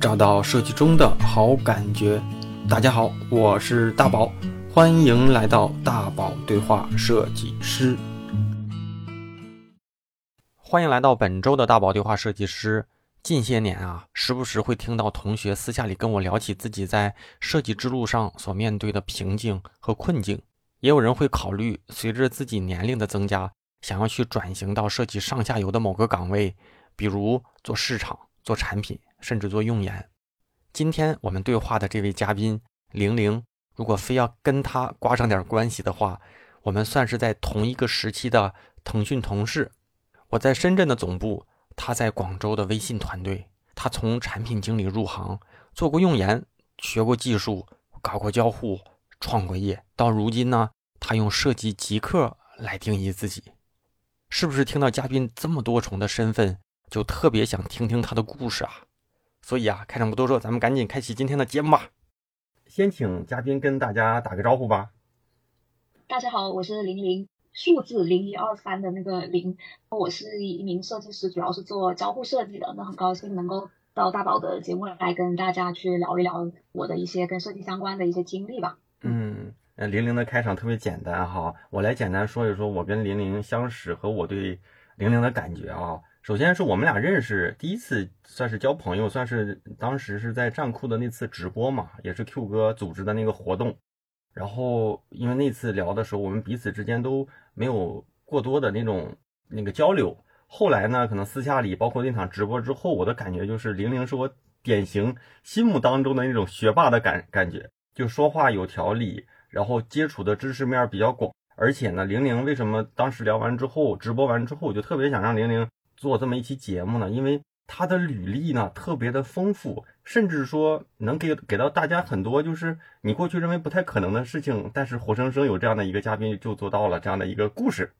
找到设计中的好感觉。大家好，我是大宝，欢迎来到大宝对话设计师。欢迎来到本周的大宝对话设计师。近些年啊，时不时会听到同学私下里跟我聊起自己在设计之路上所面对的瓶颈和困境，也有人会考虑随着自己年龄的增加，想要去转型到设计上下游的某个岗位，比如做市场、做产品。甚至做用研。今天我们对话的这位嘉宾玲玲，如果非要跟他挂上点关系的话，我们算是在同一个时期的腾讯同事。我在深圳的总部，他在广州的微信团队。他从产品经理入行，做过用研，学过技术，搞过交互，创过业。到如今呢，他用设计极客来定义自己。是不是听到嘉宾这么多重的身份，就特别想听听他的故事啊？所以啊，开场不多说，咱们赶紧开启今天的节目吧。先请嘉宾跟大家打个招呼吧。大家好，我是零零数字零一二三的那个零，我是一名设计师，主要是做交互设计的。那很高兴能够到大宝的节目来跟大家去聊一聊我的一些跟设计相关的一些经历吧。嗯，零零的开场特别简单哈，我来简单说一说我跟零零相识和我对零零的感觉啊。首先是我们俩认识，第一次算是交朋友，算是当时是在站酷的那次直播嘛，也是 Q 哥组织的那个活动。然后因为那次聊的时候，我们彼此之间都没有过多的那种那个交流。后来呢，可能私下里，包括那场直播之后，我的感觉就是玲玲是我典型心目当中的那种学霸的感感觉，就说话有条理，然后接触的知识面比较广。而且呢，玲玲为什么当时聊完之后，直播完之后，我就特别想让玲玲。做这么一期节目呢，因为他的履历呢特别的丰富，甚至说能给给到大家很多就是你过去认为不太可能的事情，但是活生生有这样的一个嘉宾就做到了这样的一个故事，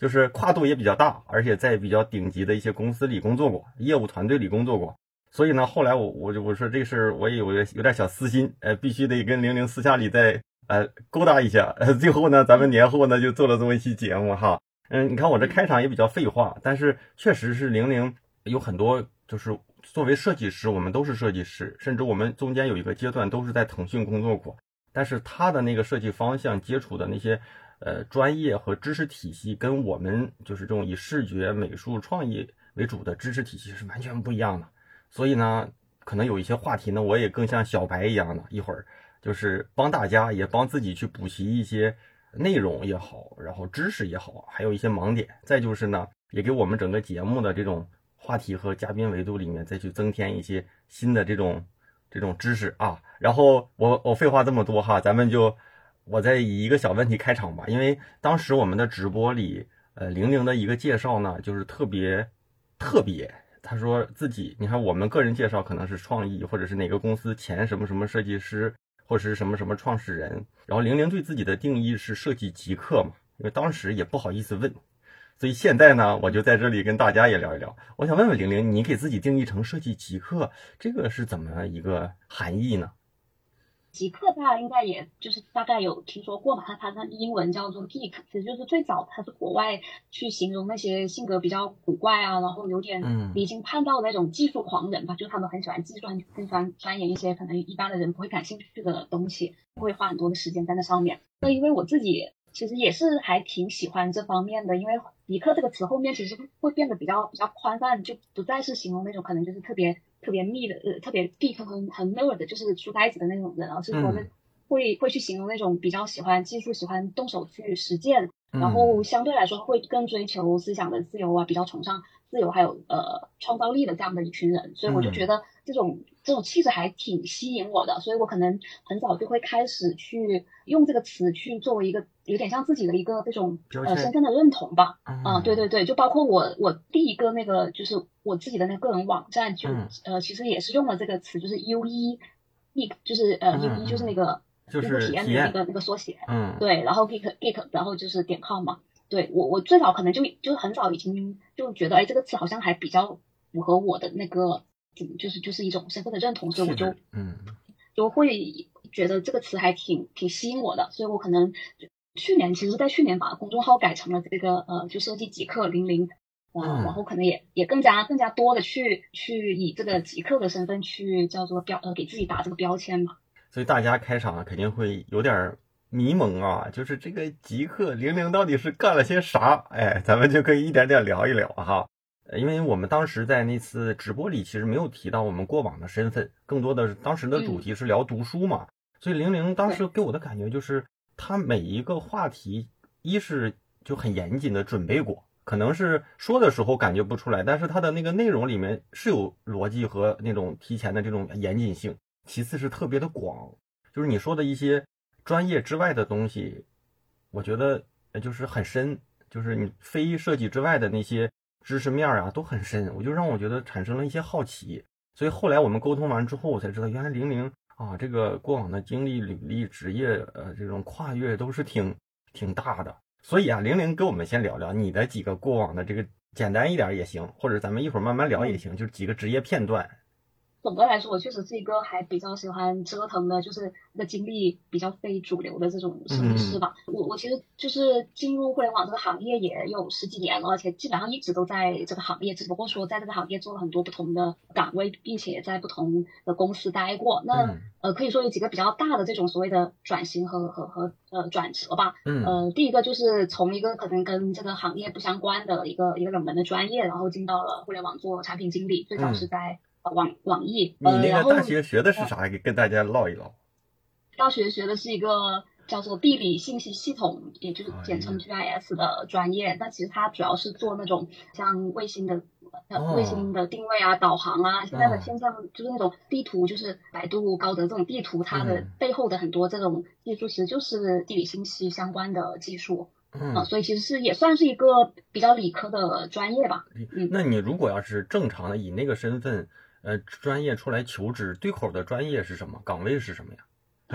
就是跨度也比较大，而且在比较顶级的一些公司里工作过，业务团队里工作过，所以呢，后来我我就我说这事儿我也有有点小私心，呃，必须得跟玲玲私下里再呃勾搭一下，呃，最后呢，咱们年后呢就做了这么一期节目哈。嗯，你看我这开场也比较废话，但是确实是玲玲有很多，就是作为设计师，我们都是设计师，甚至我们中间有一个阶段都是在腾讯工作过。但是他的那个设计方向接触的那些呃专业和知识体系，跟我们就是这种以视觉美术创意为主的知识体系是完全不一样的。所以呢，可能有一些话题呢，我也更像小白一样的，一会儿就是帮大家也帮自己去补习一些。内容也好，然后知识也好，还有一些盲点。再就是呢，也给我们整个节目的这种话题和嘉宾维度里面再去增添一些新的这种这种知识啊。然后我我废话这么多哈，咱们就我再以一个小问题开场吧。因为当时我们的直播里，呃，玲玲的一个介绍呢，就是特别特别。他说自己，你看我们个人介绍可能是创意，或者是哪个公司前什么什么设计师。或是什么什么创始人，然后玲玲对自己的定义是设计极客嘛？因为当时也不好意思问，所以现在呢，我就在这里跟大家也聊一聊。我想问问玲玲，你给自己定义成设计极客，这个是怎么一个含义呢？极客大家应该也就是大概有听说过吧，它它它英文叫做 geek，其实就是最早它是国外去形容那些性格比较古怪啊，然后有点离经叛道的那种技术狂人吧，就他们很喜欢计算，更喜欢钻研一些可能一般的人不会感兴趣的东西，会花很多的时间在那上面。那因为我自己其实也是还挺喜欢这方面的，因为极客这个词后面其实会变得比较比较宽泛，就不再是形容那种可能就是特别。特别密的，呃，特别 deep 很很 nerd 的，就是书呆子的那种人，而是说那会会去形容那种比较喜欢技术、喜欢动手去实践，然后相对来说会更追求思想的自由啊，比较崇尚自由还有呃创造力的这样的一群人，所以我就觉得这种这种气质还挺吸引我的，所以我可能很早就会开始去用这个词去作为一个有点像自己的一个这种呃身份的认同吧，啊，对对对，就包括我我第一个那个就是。我自己的那个人网站就呃其实也是用了这个词，就是 U 一 geek，就是呃 U 一就是那个用户体验的那个那个缩写，嗯，对，然后 geek geek，然后就是点 com 嘛，对我我最早可能就就很早已经就觉得哎这个词好像还比较符合我的那个就是就是一种身份的认同，所以我就嗯就会觉得这个词还挺挺吸引我的，所以我可能去年其实在去年把公众号改成了这个呃就设计极客零零。嗯，然后可能也也更加更加多的去去以这个极客的身份去叫做标呃给自己打这个标签嘛。所以大家开场肯定会有点迷蒙啊，就是这个极客零零到底是干了些啥？哎，咱们就可以一点点聊一聊哈。因为我们当时在那次直播里其实没有提到我们过往的身份，更多的是当时的主题是聊读书嘛。所以玲玲当时给我的感觉就是，她每一个话题，一是就很严谨的准备过，可能是说的时候感觉不出来，但是他的那个内容里面是有逻辑和那种提前的这种严谨性。其次是特别的广，就是你说的一些专业之外的东西，我觉得就是很深，就是你非设计之外的那些知识面啊都很深，我就让我觉得产生了一些好奇。所以后来我们沟通完之后，我才知道原来玲玲啊这个过往的经历、履历、职业呃这种跨越都是挺挺大的。所以啊，玲玲跟我们先聊聊你的几个过往的这个简单一点也行，或者咱们一会儿慢慢聊也行，就是几个职业片段。总的来说，我确实是一个还比较喜欢折腾的，就是那个经历比较非主流的这种摄影师吧。我我其实就是进入互联网这个行业也有十几年了，而且基本上一直都在这个行业，只不过说在这个行业做了很多不同的岗位，并且在不同的公司待过。那呃，可以说有几个比较大的这种所谓的转型和和和呃转折吧。嗯。呃，第一个就是从一个可能跟这个行业不相关的一个一个冷门的专业，然后进到了互联网做产品经理，最早是在。网网易，你那个大学学的是啥？给跟大家唠一唠。大学学的是一个叫做地理信息系统，也就是简称 GIS 的专业。但其实它主要是做那种像卫星的卫星的定位啊、导航啊。现在的现象就是那种地图，就是百度、高德这种地图，它的背后的很多这种技术，其实就是地理信息相关的技术。嗯，所以其实是也算是一个比较理科的专业吧。嗯，那你如果要是正常的以那个身份。呃，专业出来求职对口的专业是什么？岗位是什么呀？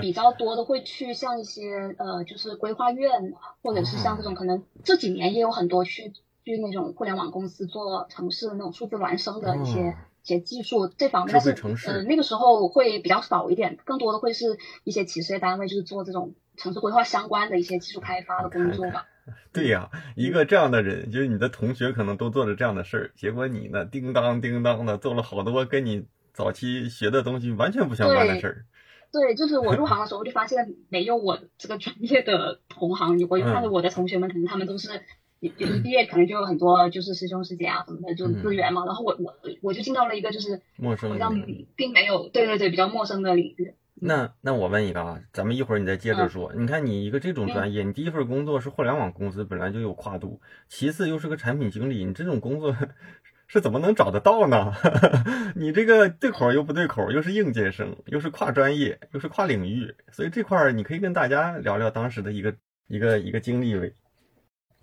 比较多的会去像一些呃，就是规划院，或者是像这种可能这几年也有很多去去那种互联网公司做城市那种数字孪生的一些一些技术这方面，但是呃那个时候会比较少一点，更多的会是一些企事业单位，就是做这种城市规划相关的一些技术开发的工作吧。对呀，一个这样的人，就是你的同学可能都做着这样的事儿，结果你呢，叮当叮当的做了好多跟你早期学的东西完全不相关的事儿。对，就是我入行的时候就发现没有我这个专业的同行，我就看着我的同学们，可能他们都是一毕业可能就有很多就是师兄师姐啊什么的，就资源嘛，然后我我我就进到了一个就是陌生，好像并没有，对对对，比较陌生的领域。那那我问一个啊，咱们一会儿你再接着说。你看你一个这种专业，你第一份工作是互联网公司，本来就有跨度，其次又是个产品经理，你这种工作 是怎么能找得到呢？你这个对口又不对口，又是应届生，又是跨专业，又是跨领域，所以这块儿你可以跟大家聊聊当时的一个一个一个经历呗。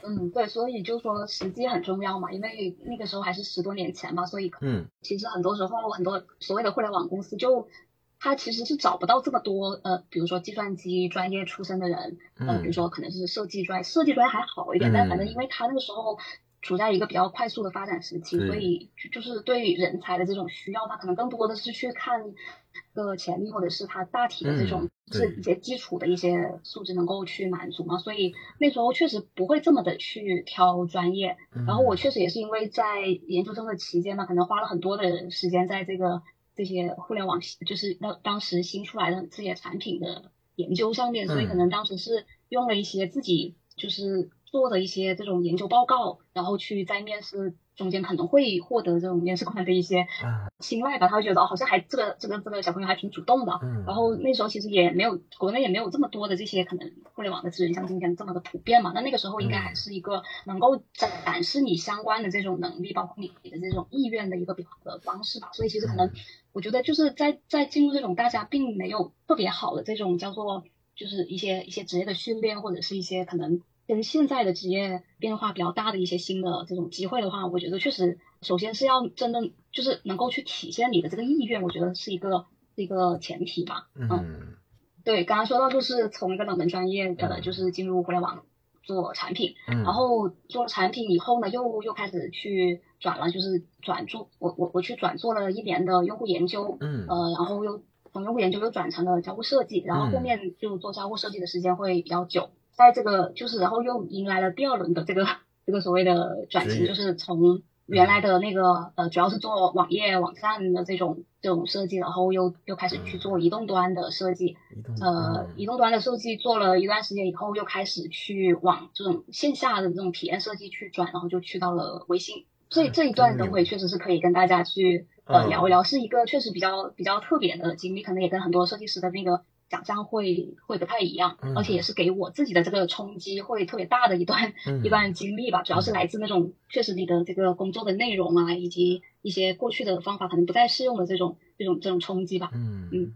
嗯，对，所以就说时机很重要嘛，因为那个时候还是十多年前嘛，所以嗯，其实很多时候很多所谓的互联网公司就。他其实是找不到这么多呃，比如说计算机专业出身的人，呃，比如说可能是设计专业，设计专业还好一点，但反正因为他那个时候处在一个比较快速的发展时期，所以就是对人才的这种需要，他可能更多的是去看个潜力，或者是他大体的这种是一些基础的一些素质能够去满足嘛，所以那时候确实不会这么的去挑专业，然后我确实也是因为在研究生的期间嘛，可能花了很多的时间在这个。这些互联网就是当当时新出来的这些产品的研究上面，所以可能当时是用了一些自己就是做的一些这种研究报告，然后去在面试。中间可能会获得这种面试官的一些青睐吧，他会觉得哦，好像还这个这个这个小朋友还挺主动的。然后那时候其实也没有国内也没有这么多的这些可能互联网的资源像今天这么的普遍嘛。那那个时候应该还是一个能够展示你相关的这种能力，包括你的这种意愿的一个比较好的方式吧。所以其实可能我觉得就是在在进入这种大家并没有特别好的这种叫做就是一些一些职业的训练或者是一些可能。跟现在的职业变化比较大的一些新的这种机会的话，我觉得确实，首先是要真的就是能够去体现你的这个意愿，我觉得是一个一个前提吧。嗯，对，刚刚说到就是从一个冷门专业的就是进入互联网做产品，然后做产品以后呢，又又开始去转了，就是转做我我我去转做了一年的用户研究，嗯，呃，然后又从用户研究又转成了交互设计，然后后面就做交互设计的时间会比较久。在这个就是，然后又迎来了第二轮的这个 这个所谓的转型，就是从原来的那个呃，主要是做网页网站的这种这种设计，然后又又开始去做移动端的设计。呃，移动端的设计做了一段时间以后，又开始去往这种线下的这种体验设计去转，然后就去到了微信。这这一段等会确实是可以跟大家去呃聊一聊，是一个确实比较比较特别的经历，可能也跟很多设计师的那个。想象会会不太一样，而且也是给我自己的这个冲击会特别大的一段 一段经历吧。主要是来自那种确实你的这个工作的内容啊，以及一些过去的方法可能不再适用的这种这种这种冲击吧。嗯嗯，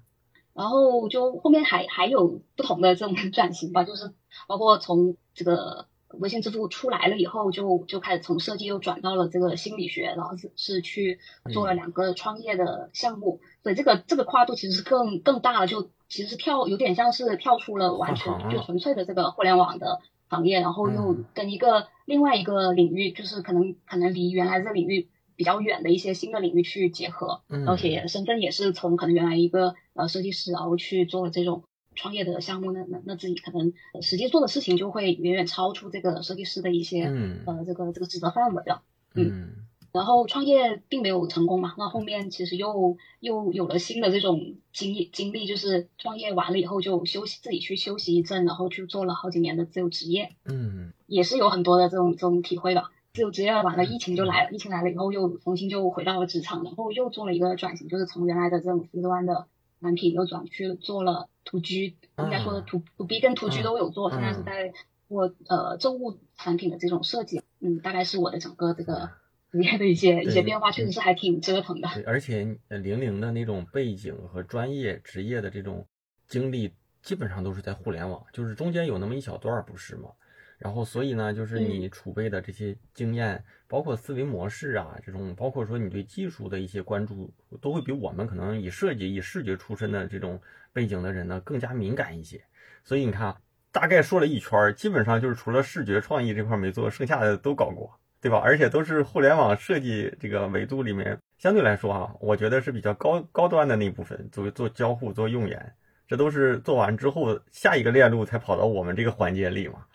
然后就后面还还有不同的这种 转型吧，就是包括从这个微信支付出来了以后，就就开始从设计又转到了这个心理学，然后是是去做了两个创业的项目，所以这个这个跨度其实是更更大了，就。其实是跳有点像是跳出了完全就纯粹的这个互联网的行业，然后又跟一个另外一个领域，就是可能可能离原来这领域比较远的一些新的领域去结合，而且身份也是从可能原来一个呃设计师，然后去做了这种创业的项目，那那那自己可能实际做的事情就会远远超出这个设计师的一些呃这个这个职责范围了，嗯。然后创业并没有成功嘛，那后面其实又又有了新的这种经历经历，就是创业完了以后就休息，自己去休息一阵，然后去做了好几年的自由职业，嗯，也是有很多的这种这种体会吧。自由职业完了，疫情就来了，疫情来了以后又重新就回到了职场，然后又做了一个转型，就是从原来的这种 C 端的产品又转去做了 To G，应该说的 To To B 跟 To G 都有做，现在是在做呃政务产品的这种设计，嗯，大概是我的整个这个。职业的一些一些变化，确实是还挺折腾的。而且，零零的那种背景和专业职业的这种经历，基本上都是在互联网，就是中间有那么一小段不是吗？然后，所以呢，就是你储备的这些经验，包括思维模式啊，这种，包括说你对技术的一些关注，都会比我们可能以设计、以视觉出身的这种背景的人呢更加敏感一些。所以你看，大概说了一圈，基本上就是除了视觉创意这块没做，剩下的都搞过。对吧？而且都是互联网设计这个维度里面相对来说啊，我觉得是比较高高端的那部分，做做交互、做用研，这都是做完之后下一个链路才跑到我们这个环节里嘛。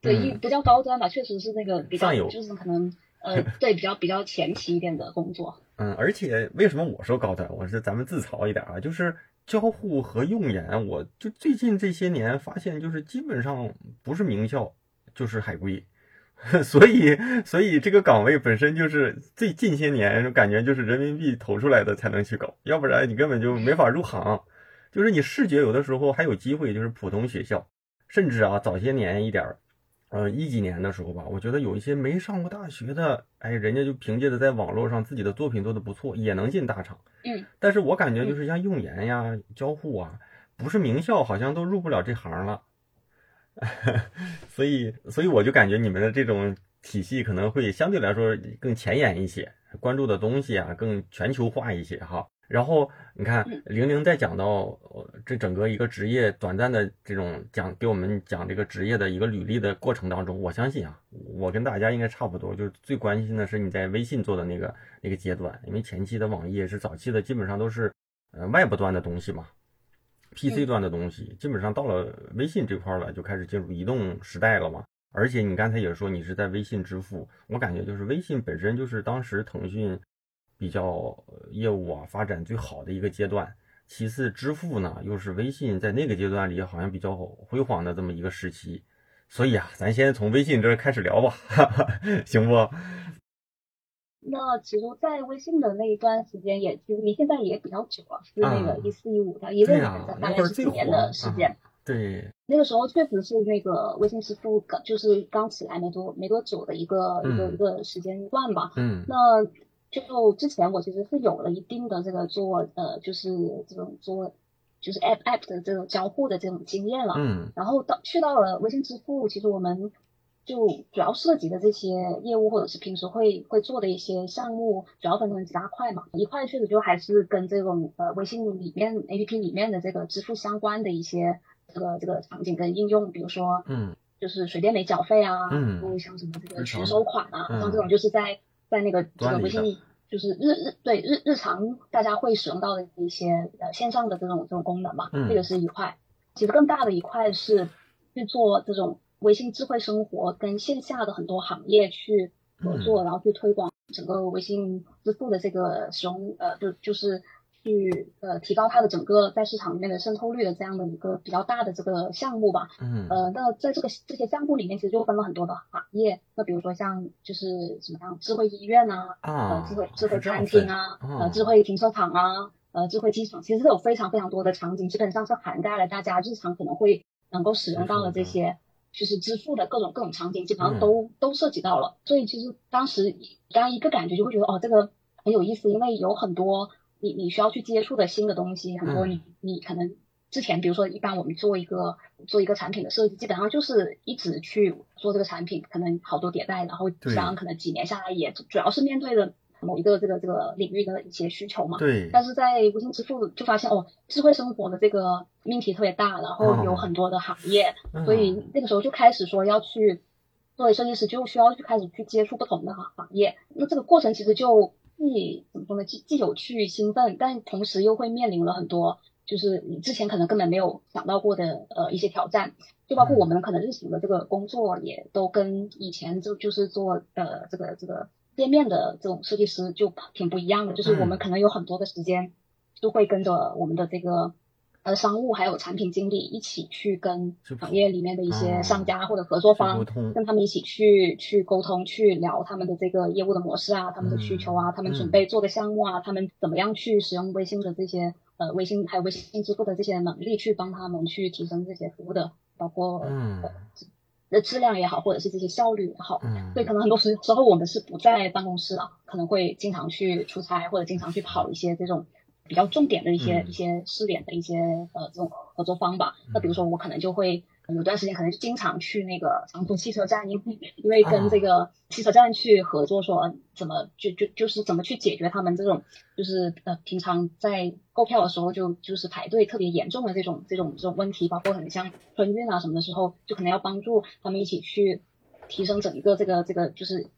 对，一不叫高端吧，确实是那个比较就是可能 呃，对比较比较前期一点的工作。嗯，而且为什么我说高端？我是咱们自嘲一点啊，就是交互和用研，我就最近这些年发现，就是基本上不是名校就是海归。所以，所以这个岗位本身就是最近些年感觉就是人民币投出来的才能去搞，要不然你根本就没法入行。就是你视觉有的时候还有机会，就是普通学校，甚至啊早些年一点儿，呃一几年的时候吧，我觉得有一些没上过大学的，哎，人家就凭借着在网络上自己的作品做的不错，也能进大厂。嗯。但是我感觉就是像用研呀、交互啊，不是名校好像都入不了这行了。所以，所以我就感觉你们的这种体系可能会相对来说更前沿一些，关注的东西啊更全球化一些哈。然后你看，玲玲在讲到这整个一个职业短暂的这种讲给我们讲这个职业的一个履历的过程当中，我相信啊，我跟大家应该差不多，就是最关心的是你在微信做的那个那个阶段，因为前期的网页是早期的，基本上都是呃外部端的东西嘛。PC 端的东西基本上到了微信这块了，就开始进入移动时代了嘛。而且你刚才也说你是在微信支付，我感觉就是微信本身就是当时腾讯比较业务啊发展最好的一个阶段。其次，支付呢又是微信在那个阶段里好像比较辉煌的这么一个时期。所以啊，咱先从微信这开始聊吧，行不？那其实，在微信的那一段时间，也其实离现在也比较久了，是那个一四一五的，一六年的，大概是几年的时间。对，那个时候确实是那个微信支付刚就是刚起来没多没多久的一个一个一个时间段吧。嗯。那就之前我其实是有了一定的这个做呃，就是这种做就是 app app 的这种交互的这种经验了。嗯。然后到去到了微信支付，其实我们。就主要涉及的这些业务，或者是平时会会做的一些项目，主要分成几大块嘛。一块确实就还是跟这种呃微信里面 A P P 里面的这个支付相关的一些这个这个场景跟应用，比如说嗯，就是水电煤缴费啊，嗯，或者像什么这个全收款啊，像这种就是在在那个这个微信就是日日对日日常大家会使用到的一些呃线上的这种这种功能嘛，这个是一块。其实更大的一块是去做这种。微信智慧生活跟线下的很多行业去合作，然后去推广整个微信支付的这个使用，呃，就就是去呃提高它的整个在市场里面的渗透率的这样的一个比较大的这个项目吧。嗯。呃，那在这个这些项目里面，其实就分了很多的行业。那比如说像就是什么样智慧医院啊，呃，智慧智慧餐厅啊，呃，智慧停车场啊，呃，智慧机场，其实有非常非常多的场景，基本上是涵盖了大家日常可能会能够使用到的这些。就是支付的各种各种场景，基本上都都涉及到了，所以其实当时刚一个感觉就会觉得哦，这个很有意思，因为有很多你你需要去接触的新的东西，很多你你可能之前比如说一般我们做一个做一个产品的设计，基本上就是一直去做这个产品，可能好多迭代，然后像可能几年下来也主要是面对的。某一个这个这个领域的一些需求嘛，对。但是在微信支付就发现哦，智慧生活的这个命题特别大，然后有很多的行业，所以那个时候就开始说要去作为设计师就需要去开始去接触不同的行业。那这个过程其实就既怎么说呢，既既有趣兴奋，但同时又会面临了很多就是你之前可能根本没有想到过的呃一些挑战，就包括我们可能日常的这个工作也都跟以前就就是做呃这个这个。店面的这种设计师就挺不一样的，就是我们可能有很多的时间，都会跟着我们的这个呃商务还有产品经理一起去跟行业里面的一些商家或者合作方，跟他们一起去去沟通，去聊他们的这个业务的模式啊，他们的需求啊，他们准备做的项目啊，他们怎么样去使用微信的这些呃微信还有微信支付的这些能力，去帮他们去提升这些服务的，包括嗯。的质量也好，或者是这些效率也好，嗯，所以可能很多时时候我们是不在办公室啊，可能会经常去出差，或者经常去跑一些这种比较重点的一些一些试点的一些呃这种合作方吧。那比如说我可能就会。有段时间可能就经常去那个长途汽车站，因为因为跟这个汽车站去合作，说怎么就就就是怎么去解决他们这种就是呃平常在购票的时候就就是排队特别严重的这种这种这种问题，包括很像春运啊什么的时候，就可能要帮助他们一起去提升整一个这个这个就是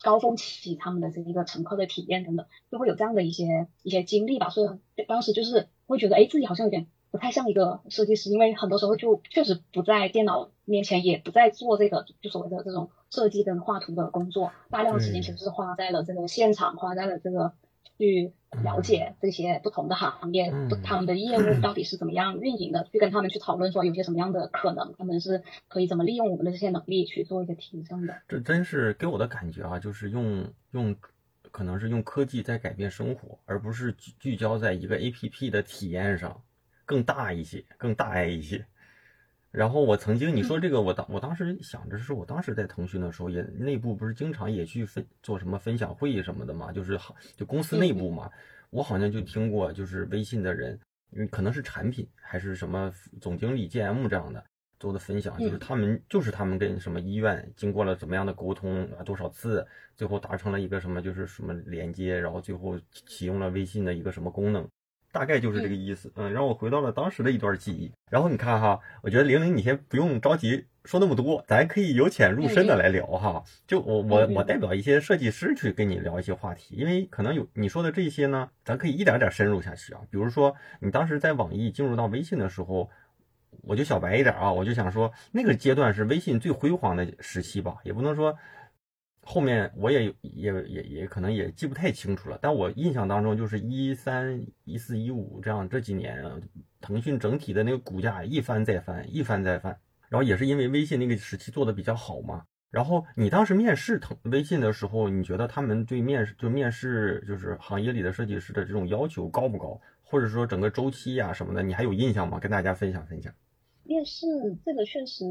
高峰期他们的这一个乘客的体验等等，就会有这样的一些一些经历吧，所以当时就是会觉得哎自己好像有点。不太像一个设计师，因为很多时候就确实不在电脑面前，也不在做这个就所谓的这种设计跟画图的工作，大量的时间其实是花在了这个现场，花在了这个去了解这些不同的行业，他们的业务到底是怎么样运营的，去跟他们去讨论说有些什么样的可能，他们是可以怎么利用我们的这些能力去做一个提升的。这真是给我的感觉啊，就是用用可能是用科技在改变生活，而不是聚聚焦在一个 A P P 的体验上。更大一些，更大爱一些。然后我曾经你说这个，我当我当时想着是我当时在腾讯的时候，也内部不是经常也去分做什么分享会议什么的嘛，就是好就公司内部嘛。我好像就听过，就是微信的人，因为可能是产品还是什么总经理 GM 这样的做的分享，就是他们就是他们跟什么医院经过了怎么样的沟通啊，多少次，最后达成了一个什么就是什么连接，然后最后启用了微信的一个什么功能。大概就是这个意思，嗯，让我回到了当时的一段记忆。然后你看哈，我觉得玲玲，你先不用着急说那么多，咱可以由浅入深的来聊哈。就我我我代表一些设计师去跟你聊一些话题，因为可能有你说的这些呢，咱可以一点点深入下去啊。比如说你当时在网易进入到微信的时候，我就小白一点啊，我就想说那个阶段是微信最辉煌的时期吧，也不能说。后面我也有也也也可能也记不太清楚了，但我印象当中就是一三一四一五这样这几年，腾讯整体的那个股价一翻再翻，一翻再翻，然后也是因为微信那个时期做的比较好嘛。然后你当时面试腾微信的时候，你觉得他们对面试就面试就是行业里的设计师的这种要求高不高，或者说整个周期呀什么的，你还有印象吗？跟大家分享分享。面试这个确实。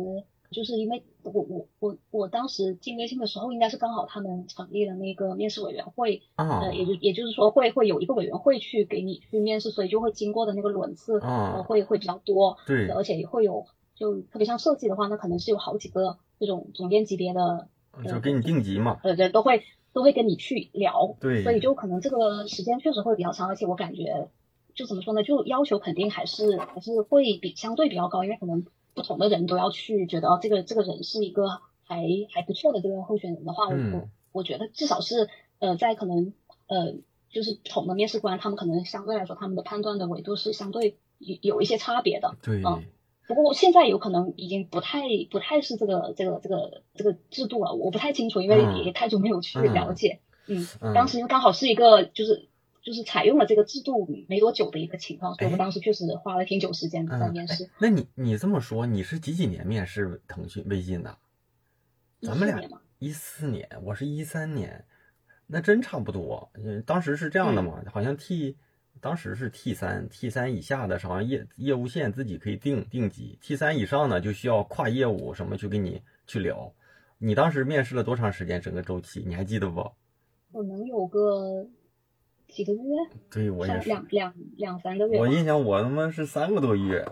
就是因为我我我我当时进微信的时候，应该是刚好他们成立了那个面试委员会，呃，也就也就是说会会有一个委员会去给你去面试，所以就会经过的那个轮次呃会会比较多，对，而且也会有就特别像设计的话，那可能是有好几个这种总监级别的，就给你定级嘛，呃对，都会都会跟你去聊，对，所以就可能这个时间确实会比较长，而且我感觉就怎么说呢，就要求肯定还是还是会比相对比较高，因为可能。不同的人都要去觉得哦，这个这个人是一个还还不错的这个候选人的话，我我觉得至少是呃，在可能呃，就是不同的面试官，他们可能相对来说他们的判断的维度是相对有有一些差别的。对。嗯。不过现在有可能已经不太不太是这个这个这个这个制度了，我不太清楚，因为也太久没有去了解。嗯，当时刚好是一个就是就是采用了这个制度没多久的一个情况，所以我们当时确实花了挺久时间在面试。那你你这么说，你是几几年面试腾讯微信的？咱们俩一四年，我是一三年，那真差不多。嗯，当时是这样的嘛，好像 T。当时是 T 三，T 三以下的好像业业务线自己可以定定级，T 三以上呢就需要跨业务什么去跟你去聊。你当时面试了多长时间？整个周期你还记得不？我能有个几个月。对，我也是两两两三个月。我印象我他妈是三个多月。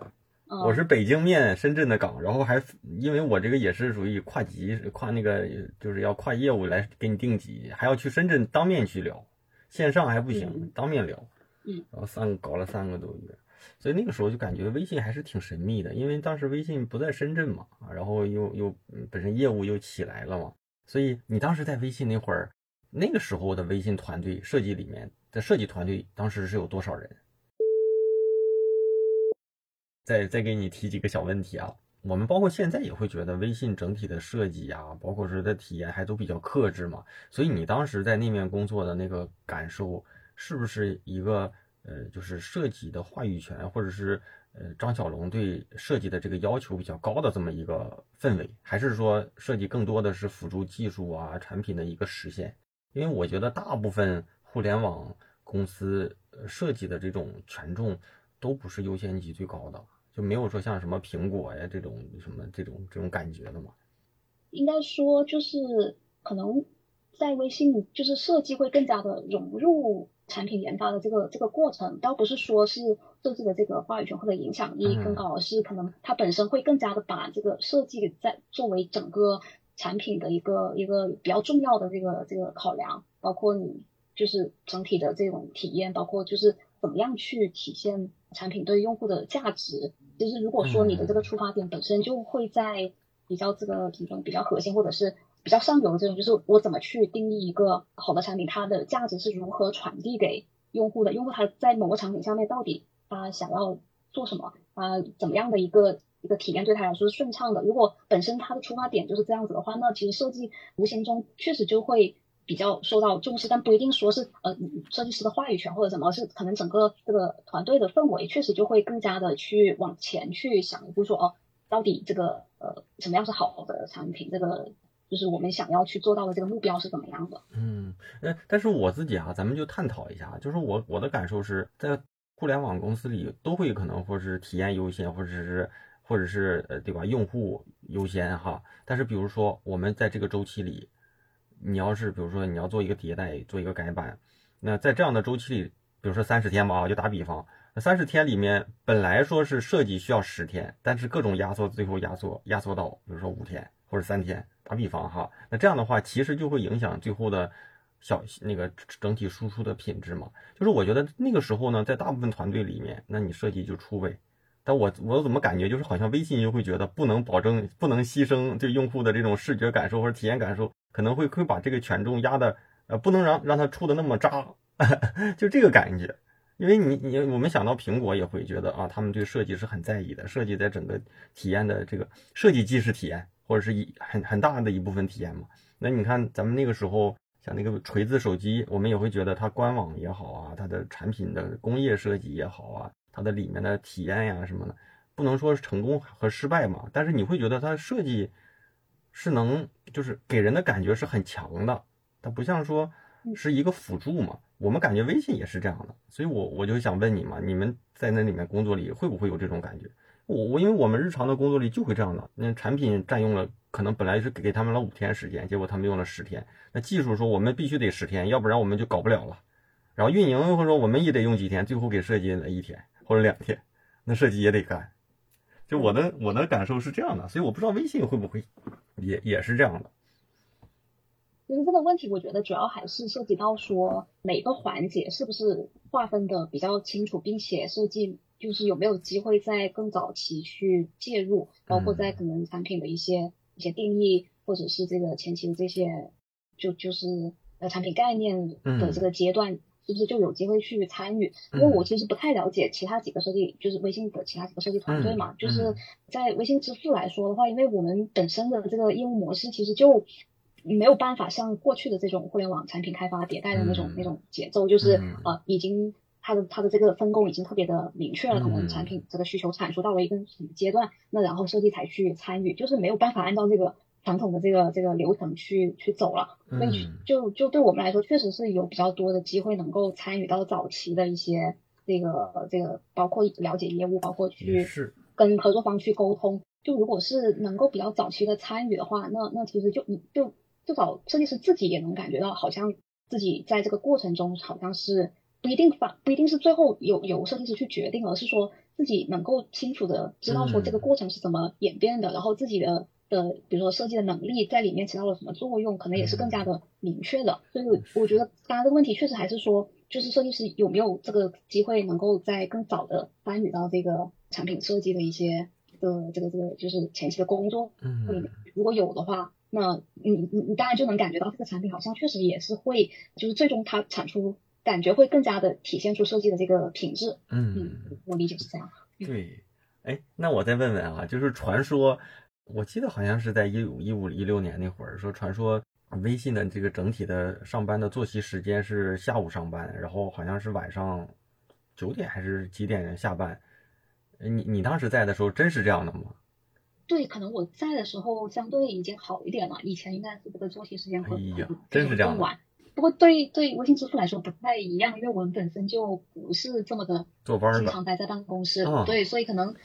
我是北京面深圳的岗，然后还因为我这个也是属于跨级跨那个就是要跨业务来给你定级，还要去深圳当面去聊，线上还不行，当面聊。嗯，然后三搞了三个多月，所以那个时候就感觉微信还是挺神秘的，因为当时微信不在深圳嘛，然后又又本身业务又起来了嘛，所以你当时在微信那会儿，那个时候的微信团队设计里面的设计团队当时是有多少人？再再给你提几个小问题啊，我们包括现在也会觉得微信整体的设计啊，包括说的体验还都比较克制嘛，所以你当时在那面工作的那个感受。是不是一个呃，就是设计的话语权，或者是呃张小龙对设计的这个要求比较高的这么一个氛围，还是说设计更多的是辅助技术啊产品的一个实现？因为我觉得大部分互联网公司设计的这种权重都不是优先级最高的，就没有说像什么苹果呀这种什么这种这种感觉的嘛。应该说就是可能在微信，就是设计会更加的融入。产品研发的这个这个过程，倒不是说是设计的这个话语权或者影响力更高，而是可能它本身会更加的把这个设计在作为整个产品的一个一个比较重要的这个这个考量，包括你就是整体的这种体验，包括就是怎么样去体现产品对用户的价值。其实如果说你的这个出发点本身就会在比较这个品种比较核心，或者是。比较上游的这种，就是我怎么去定义一个好的产品，它的价值是如何传递给用户的？用户他在某个场景下面到底他想要做什么？啊，怎么样的一个一个体验对他来说是顺畅的？如果本身它的出发点就是这样子的话，那其实设计无形中确实就会比较受到重视，但不一定说是呃设计师的话语权或者什么，是可能整个这个团队的氛围确实就会更加的去往前去想一步，说哦，到底这个呃什么样是好的产品？这个。就是我们想要去做到的这个目标是怎么样的？嗯，呃，但是我自己啊，咱们就探讨一下，就是我我的感受是在互联网公司里都会可能或是体验优先，或者是或者是呃对吧，用户优先哈。但是比如说我们在这个周期里，你要是比如说你要做一个迭代，做一个改版，那在这样的周期里，比如说三十天吧，就打比方，那三十天里面本来说是设计需要十天，但是各种压缩，最后压缩压缩到比如说五天或者三天。打比方哈，那这样的话其实就会影响最后的小那个整体输出的品质嘛。就是我觉得那个时候呢，在大部分团队里面，那你设计就出位。但我我怎么感觉就是好像微信就会觉得不能保证，不能牺牲对用户的这种视觉感受或者体验感受，可能会会把这个权重压的呃，不能让让它出的那么渣，就这个感觉。因为你你我们想到苹果也会觉得啊，他们对设计是很在意的，设计在整个体验的这个设计既是体验。或者是一很很大的一部分体验嘛？那你看咱们那个时候，像那个锤子手机，我们也会觉得它官网也好啊，它的产品的工业设计也好啊，它的里面的体验呀什么的，不能说是成功和失败嘛。但是你会觉得它设计是能，就是给人的感觉是很强的，它不像说是一个辅助嘛。我们感觉微信也是这样的，所以我我就想问你嘛，你们在那里面工作里会不会有这种感觉？我我因为我们日常的工作里就会这样的，那产品占用了可能本来是给他们了五天时间，结果他们用了十天。那技术说我们必须得十天，要不然我们就搞不了了。然后运营或者说我们也得用几天，最后给设计了一天或者两天，那设计也得干。就我的我的感受是这样的，所以我不知道微信会不会也也是这样的。其实这个问题，我觉得主要还是涉及到说每个环节是不是划分的比较清楚，并且设计。就是有没有机会在更早期去介入，包括在可能产品的一些一些定义，或者是这个前期的这些，就就是呃产品概念的这个阶段，是不是就有机会去参与？因为我其实不太了解其他几个设计，就是微信的其他几个设计团队嘛。就是在微信支付来说的话，因为我们本身的这个业务模式其实就没有办法像过去的这种互联网产品开发迭代的那种那种节奏，就是呃已经它的它的这个分工已经特别的明确了，可能产品这个需求阐述到了一个什么阶段，那然后设计才去参与，就是没有办法按照这个传统的这个这个流程去去走了，所以就就对我们来说，确实是有比较多的机会能够参与到早期的一些这个这个，包括了解业务，包括去跟合作方去沟通。就如果是能够比较早期的参与的话，那那其实就你就至少设计师自己也能感觉到，好像自己在这个过程中好像是不一定反不一定是最后由由设计师去决定，而是说自己能够清楚的知道说这个过程是怎么演变的，然后自己的的比如说设计的能力在里面起到了什么作用，可能也是更加的明确的。所以我觉得刚刚这个问题确实还是说，就是设计师有没有这个机会能够在更早的参与到这个产品设计的一些。的这个这个就是前期的工作，嗯，如果有的话，那你你你当然就能感觉到这个产品好像确实也是会，就是最终它产出感觉会更加的体现出设计的这个品质，嗯，我理解是这样。对，哎，那我再问问啊，就是传说，我记得好像是在一五一五一六年那会儿说，传说微信的这个整体的上班的作息时间是下午上班，然后好像是晚上九点还是几点下班。你你当时在的时候真是这样的吗？对，可能我在的时候相对已经好一点了。以前应该是这个作息时间会真是这样。晚。不过对对微信支付来说不太一样，因为我们本身就不是这么的坐班经常待在办公室，对，所以可能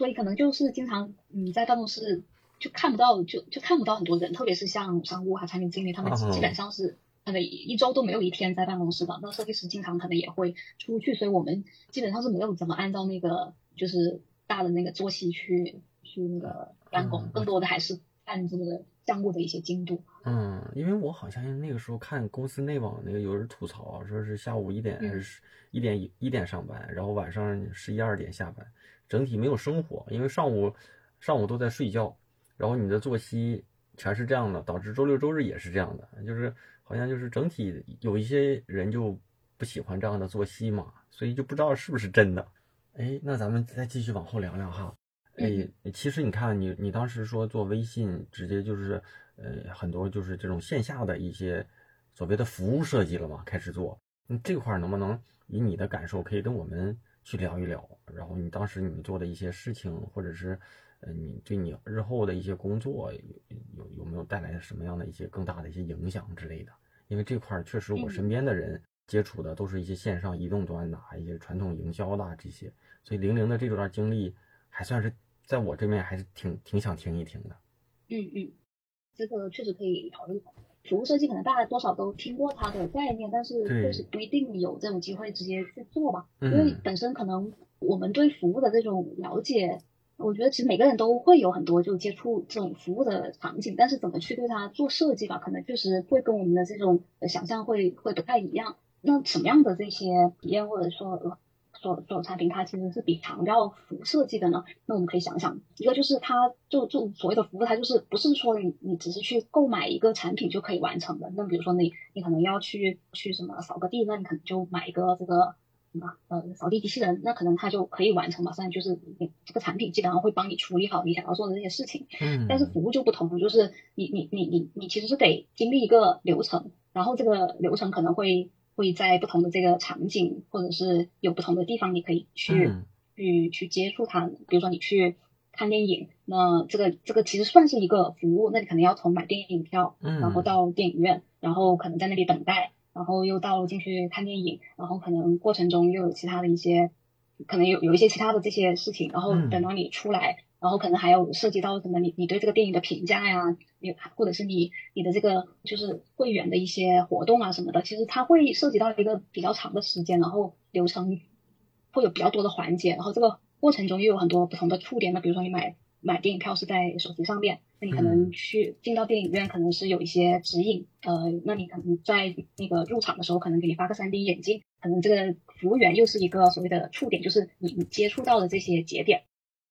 所以可能就是经常你在办公室就看不到就就看不到很多人，特别是像商务啊产品经理他们基本上是。可能一周都没有一天在办公室的，那设计师经常可能也会出去，所以我们基本上是没有怎么按照那个就是大的那个作息去去那个办公，更多的还是按这个项目的一些精度。嗯，因为我好像那个时候看公司内网那个有人吐槽，说是下午一点还是一点一点上班，然后晚上十一二点下班，整体没有生活，因为上午上午都在睡觉，然后你的作息全是这样的，导致周六周日也是这样的，就是。好像就是整体有一些人就不喜欢这样的作息嘛，所以就不知道是不是真的。哎，那咱们再继续往后聊聊哈。哎，其实你看，你你当时说做微信，直接就是呃很多就是这种线下的一些所谓的服务设计了嘛，开始做。那这块能不能以你的感受可以跟我们去聊一聊？然后你当时你做的一些事情，或者是呃你对你日后的一些工作有有有没有带来什么样的一些更大的一些影响之类的？因为这块儿确实，我身边的人接触的都是一些线上移动端的，一些传统营销的这些，所以零零的这段经历还算是在我这边还是挺挺想听一听的。嗯嗯，这个确实可以考虑。服务设计可能大家多少都听过它的概念，但是确实不一定有这种机会直接去做吧，因为本身可能我们对服务的这种了解。我觉得其实每个人都会有很多就接触这种服务的场景，但是怎么去对它做设计吧，可能确实会跟我们的这种想象会会不太一样。那什么样的这些体验或者说所所有产品，它其实是比强调服务设计的呢？那我们可以想想，一个就是它就就所谓的服务，它就是不是说你你只是去购买一个产品就可以完成的。那比如说你你可能要去去什么扫个地，那你可能就买一个这个。什么呃扫地机器人，那可能它就可以完成嘛，虽然就是你这个产品基本上会帮你处理好你想要做的这些事情，嗯，但是服务就不同，就是你你你你你其实是得经历一个流程，然后这个流程可能会会在不同的这个场景或者是有不同的地方你可以去去去接触它，比如说你去看电影，那这个这个其实算是一个服务，那你可能要从买电影票，嗯，然后到电影院，然后可能在那里等待。然后又到进去看电影，然后可能过程中又有其他的一些，可能有有一些其他的这些事情，然后等到你出来，然后可能还有涉及到什么你你对这个电影的评价呀，你或者是你你的这个就是会员的一些活动啊什么的，其实它会涉及到一个比较长的时间，然后流程会有比较多的环节，然后这个过程中又有很多不同的触点，那比如说你买。买电影票是在手机上面，那你可能去进到电影院，可能是有一些指引，呃，那你可能在那个入场的时候，可能给你发个 3D 眼镜，可能这个服务员又是一个所谓的触点，就是你你接触到的这些节点，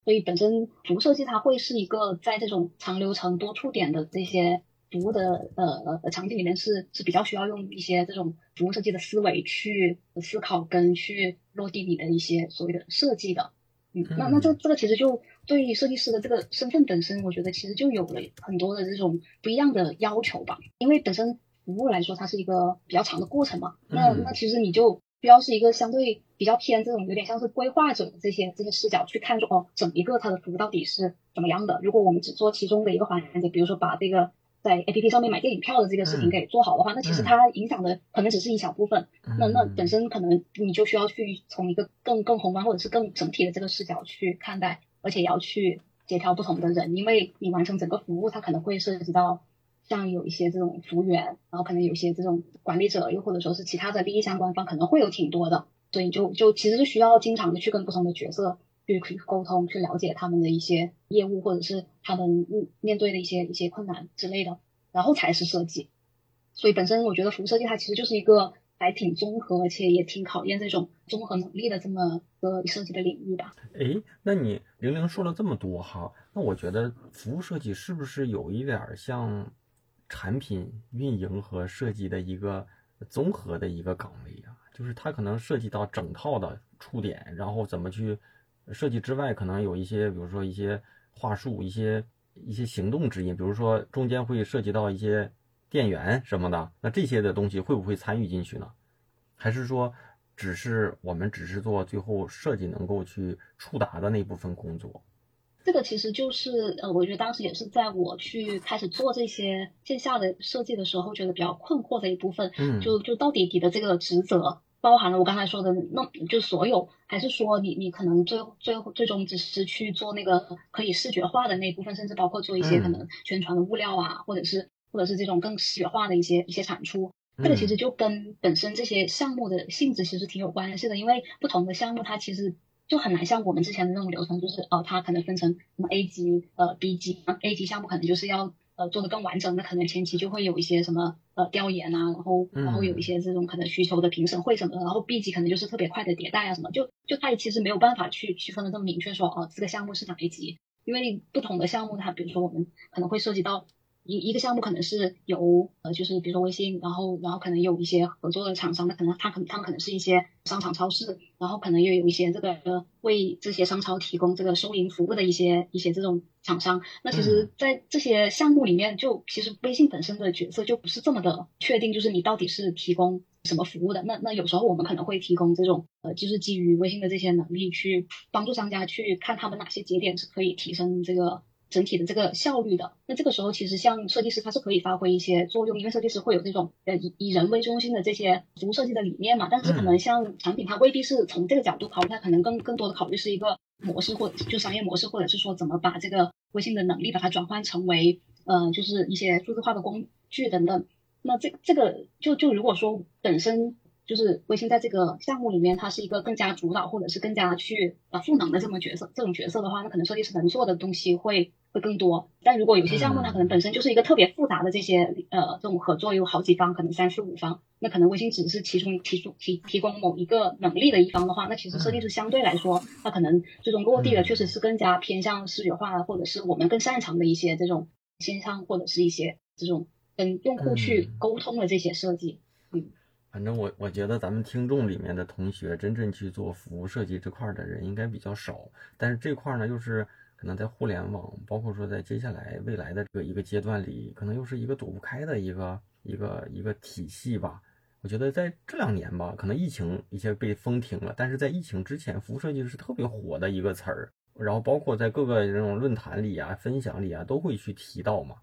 所以本身服务设计它会是一个在这种长流程多触点的这些服务的呃呃场景里面是是比较需要用一些这种服务设计的思维去思考跟去落地你的一些所谓的设计的。嗯，那那这这个其实就对设计师的这个身份本身，我觉得其实就有了很多的这种不一样的要求吧。因为本身服务来说，它是一个比较长的过程嘛。那那其实你就需要是一个相对比较偏这种有点像是规划者的这些这些视角去看说，哦，整一个它的服务到底是怎么样的。如果我们只做其中的一个环节，比如说把这个。在 A P P 上面买电影票的这个事情给做好的话，那其实它影响的可能只是一小部分。那那本身可能你就需要去从一个更更宏观或者是更整体的这个视角去看待，而且也要去协调不同的人，因为你完成整个服务，它可能会涉及到像有一些这种服务员，然后可能有一些这种管理者，又或者说是其他的利益相关方，可能会有挺多的，所以就就其实是需要经常的去跟不同的角色。去去沟通，去了解他们的一些业务，或者是他们面对的一些一些困难之类的，然后才是设计。所以本身我觉得服务设计它其实就是一个还挺综合，而且也挺考验这种综合能力的这么个设计的领域吧。诶，那你玲玲说了这么多哈，那我觉得服务设计是不是有一点像产品运营和设计的一个综合的一个岗位啊？就是它可能涉及到整套的触点，然后怎么去。设计之外，可能有一些，比如说一些话术、一些一些行动指引，比如说中间会涉及到一些电源什么的，那这些的东西会不会参与进去呢？还是说，只是我们只是做最后设计能够去触达的那部分工作？这个其实就是呃，我觉得当时也是在我去开始做这些线下的设计的时候，觉得比较困惑的一部分。嗯，就就到底你的这个职责。包含了我刚才说的，那就所有，还是说你你可能最最最终只是去做那个可以视觉化的那一部分，甚至包括做一些可能宣传的物料啊，或者是或者是这种更视觉化的一些一些产出，这个其实就跟本身这些项目的性质其实挺有关系的，因为不同的项目它其实就很难像我们之前的那种流程，就是哦它可能分成什么 A 级呃 B 级，A 级项目可能就是要。呃，做的更完整，那可能前期就会有一些什么呃调研啊，然后然后有一些这种可能需求的评审会什么的，然后 B 级可能就是特别快的迭代啊什么，就就它其实没有办法去区分的这么明确，说哦这个项目是哪一级，因为不同的项目它，比如说我们可能会涉及到。一一个项目可能是由呃，就是比如说微信，然后然后可能有一些合作的厂商，那可能他可能他们可能是一些商场超市，然后可能又有一些这个为这些商超提供这个收银服务的一些一些这种厂商。那其实，在这些项目里面，就其实微信本身的角色就不是这么的确定，就是你到底是提供什么服务的。那那有时候我们可能会提供这种呃，就是基于微信的这些能力去帮助商家去看他们哪些节点是可以提升这个。整体的这个效率的，那这个时候其实像设计师他是可以发挥一些作用，因为设计师会有这种呃以以人为中心的这些服务设计的理念嘛。但是可能像产品，它未必是从这个角度考虑，它可能更更多的考虑是一个模式或就商业模式，或者是说怎么把这个微信的能力把它转换成为呃就是一些数字化的工具等等。那这这个就就如果说本身。就是微信在这个项目里面，它是一个更加主导或者是更加去呃赋能的这么角色。这种角色的话，那可能设计师能做的东西会会更多。但如果有些项目呢可能本身就是一个特别复杂的这些呃这种合作有好几方，可能三四五方，那可能微信只是其中提出提提供某一个能力的一方的话，那其实设计师相对来说，那可能最终落地的确实是更加偏向视觉化，或者是我们更擅长的一些这种线上或者是一些这种跟用户去沟通的这些设计，嗯。反正我我觉得咱们听众里面的同学，真正去做服务设计这块的人应该比较少。但是这块呢，又是可能在互联网，包括说在接下来未来的这个一个阶段里，可能又是一个躲不开的一个一个一个体系吧。我觉得在这两年吧，可能疫情一些被封停了，但是在疫情之前，服务设计是特别火的一个词儿。然后包括在各个这种论坛里啊、分享里啊，都会去提到嘛。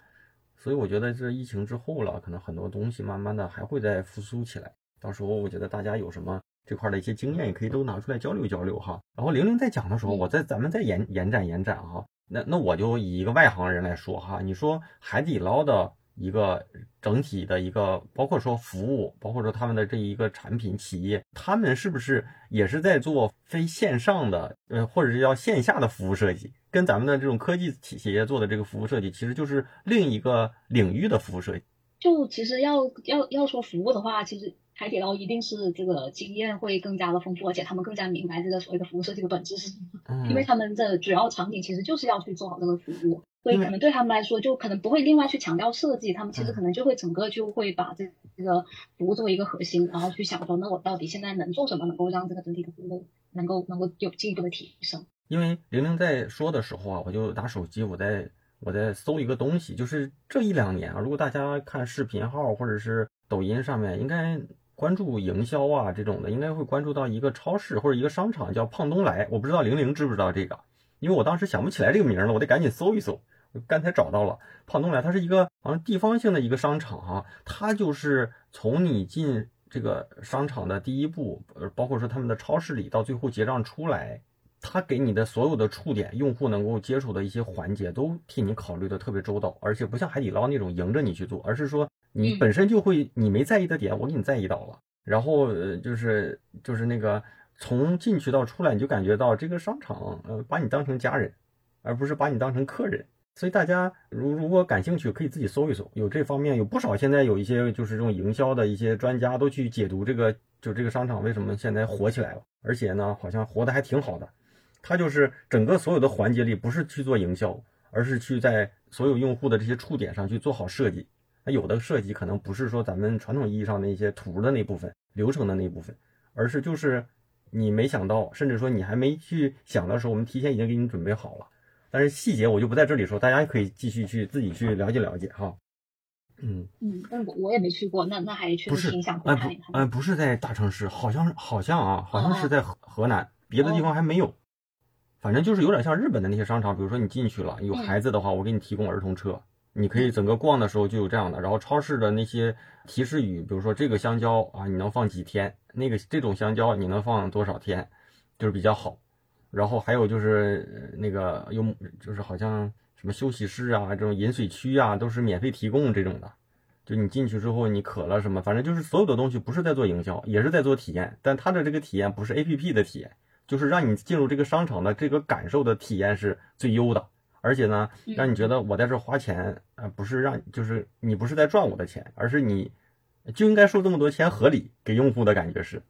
所以我觉得这疫情之后了，可能很多东西慢慢的还会再复苏起来。到时候我觉得大家有什么这块的一些经验，也可以都拿出来交流交流哈。然后玲玲在讲的时候，我再咱们再延延展延展哈。那那我就以一个外行人来说哈，你说海底捞的一个整体的一个，包括说服务，包括说他们的这一个产品企业，他们是不是也是在做非线上的，呃，或者是叫线下的服务设计？跟咱们的这种科技企企业做的这个服务设计，其实就是另一个领域的服务设计。就其实要要要说服务的话，其实海底捞一定是这个经验会更加的丰富，而且他们更加明白这个所谓的服务设计的本质是什么。因为他们的主要场景其实就是要去做好这个服务，所以可能对他们来说，就可能不会另外去强调设计，他们其实可能就会整个就会把这这个服务作为一个核心，然后去想说，那我到底现在能做什么，能够让这个整体的服务能够能够有进一步的提升。因为玲玲在说的时候啊，我就拿手机，我在我在搜一个东西，就是这一两年啊，如果大家看视频号或者是抖音上面，应该关注营销啊这种的，应该会关注到一个超市或者一个商场叫胖东来，我不知道玲玲知不知道这个，因为我当时想不起来这个名了，我得赶紧搜一搜。刚才找到了胖东来，它是一个好像地方性的一个商场啊，它就是从你进这个商场的第一步，呃，包括说他们的超市里到最后结账出来，他给你的所有的触点，用户能够接触的一些环节，都替你考虑的特别周到，而且不像海底捞那种迎着你去做，而是说你本身就会你没在意的点，我给你在意到了，然后呃就是就是那个从进去到出来，你就感觉到这个商场呃把你当成家人，而不是把你当成客人。所以大家如如果感兴趣，可以自己搜一搜，有这方面有不少。现在有一些就是这种营销的一些专家都去解读这个，就这个商场为什么现在火起来了，而且呢，好像活得还挺好的。它就是整个所有的环节里，不是去做营销，而是去在所有用户的这些触点上去做好设计。那有的设计可能不是说咱们传统意义上的一些图的那部分、流程的那部分，而是就是你没想到，甚至说你还没去想的时候，我们提前已经给你准备好了。但是细节我就不在这里说，大家可以继续去自己去了解了解哈。嗯嗯，但我我也没去过，那那还确实挺想看一看。嗯，不是在大城市，好像好像啊，好像是在河河南，别的地方还没有。反正就是有点像日本的那些商场，比如说你进去了，有孩子的话，我给你提供儿童车，你可以整个逛的时候就有这样的。然后超市的那些提示语，比如说这个香蕉啊，你能放几天？那个这种香蕉你能放多少天？就是比较好。然后还有就是那个有就是好像什么休息室啊，这种饮水区啊，都是免费提供这种的。就你进去之后，你渴了什么，反正就是所有的东西不是在做营销，也是在做体验。但它的这个体验不是 A P P 的体验，就是让你进入这个商场的这个感受的体验是最优的。而且呢，让你觉得我在这花钱啊，不是让就是你不是在赚我的钱，而是你就应该收这么多钱合理，给用户的感觉是，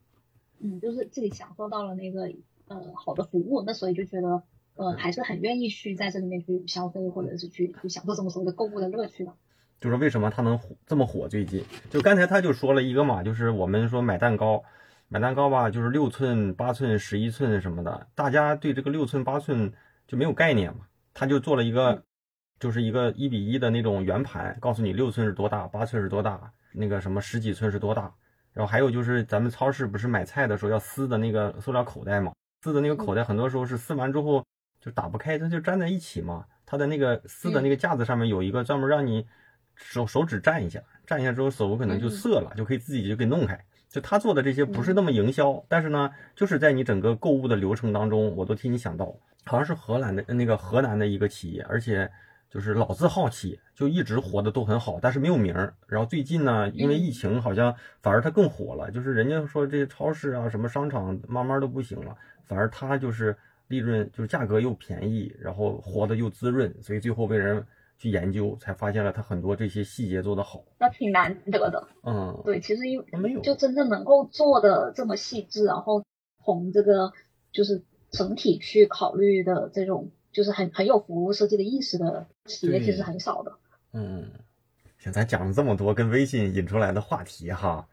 嗯，就是自己享受到了那个。呃，好的服务，那所以就觉得，呃，还是很愿意去在这里面去消费，或者是去去享受这么所谓的购物的乐趣的。就是为什么它能火这么火？最近就刚才他就说了一个嘛，就是我们说买蛋糕，买蛋糕吧，就是六寸、八寸、十一寸什么的，大家对这个六寸、八寸就没有概念嘛。他就做了一个，就是一个一比一的那种圆盘，告诉你六寸是多大，八寸是多大，那个什么十几寸是多大。然后还有就是咱们超市不是买菜的时候要撕的那个塑料口袋嘛。撕的那个口袋，很多时候是撕完之后就打不开，它就粘在一起嘛。它的那个撕的那个架子上面有一个专门让你手手指蘸一下，蘸一下之后手可能就涩了，就可以自己就给弄开。就他做的这些不是那么营销，但是呢，就是在你整个购物的流程当中，我都替你想到。好像是荷兰的那个河南的一个企业，而且就是老字号企业，就一直活的都很好，但是没有名儿。然后最近呢，因为疫情，好像反而它更火了。就是人家说这些超市啊，什么商场慢慢都不行了。反而它就是利润，就是价格又便宜，然后活的又滋润，所以最后被人去研究，才发现了他很多这些细节做得好。那挺难得的。嗯，对，其实因为就真正能够做的这么细致，然后从这个就是整体去考虑的这种，就是很很有服务设计的意识的企业，其实很少的。嗯，行，咱讲了这么多跟微信引出来的话题哈。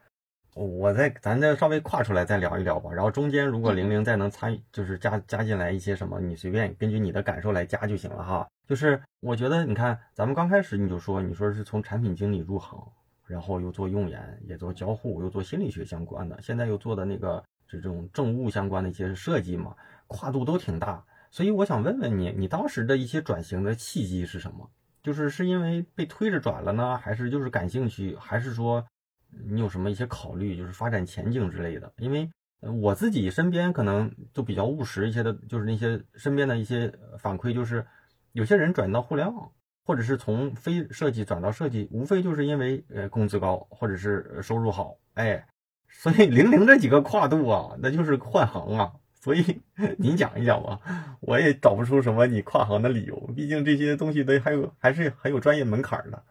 我再咱再稍微跨出来再聊一聊吧，然后中间如果玲玲再能参与，就是加加进来一些什么，你随便根据你的感受来加就行了哈。就是我觉得你看咱们刚开始你就说你说是从产品经理入行，然后又做用研，也做交互，又做心理学相关的，现在又做的那个这种政务相关的一些设计嘛，跨度都挺大。所以我想问问你，你当时的一些转型的契机是什么？就是是因为被推着转了呢，还是就是感兴趣，还是说？你有什么一些考虑，就是发展前景之类的？因为我自己身边可能就比较务实一些的，就是那些身边的一些反馈，就是有些人转到互联网，或者是从非设计转到设计，无非就是因为呃工资高或者是收入好，哎，所以零零这几个跨度啊，那就是换行啊。所以 你讲一讲吧，我也找不出什么你跨行的理由，毕竟这些东西都还有还是很有专业门槛的。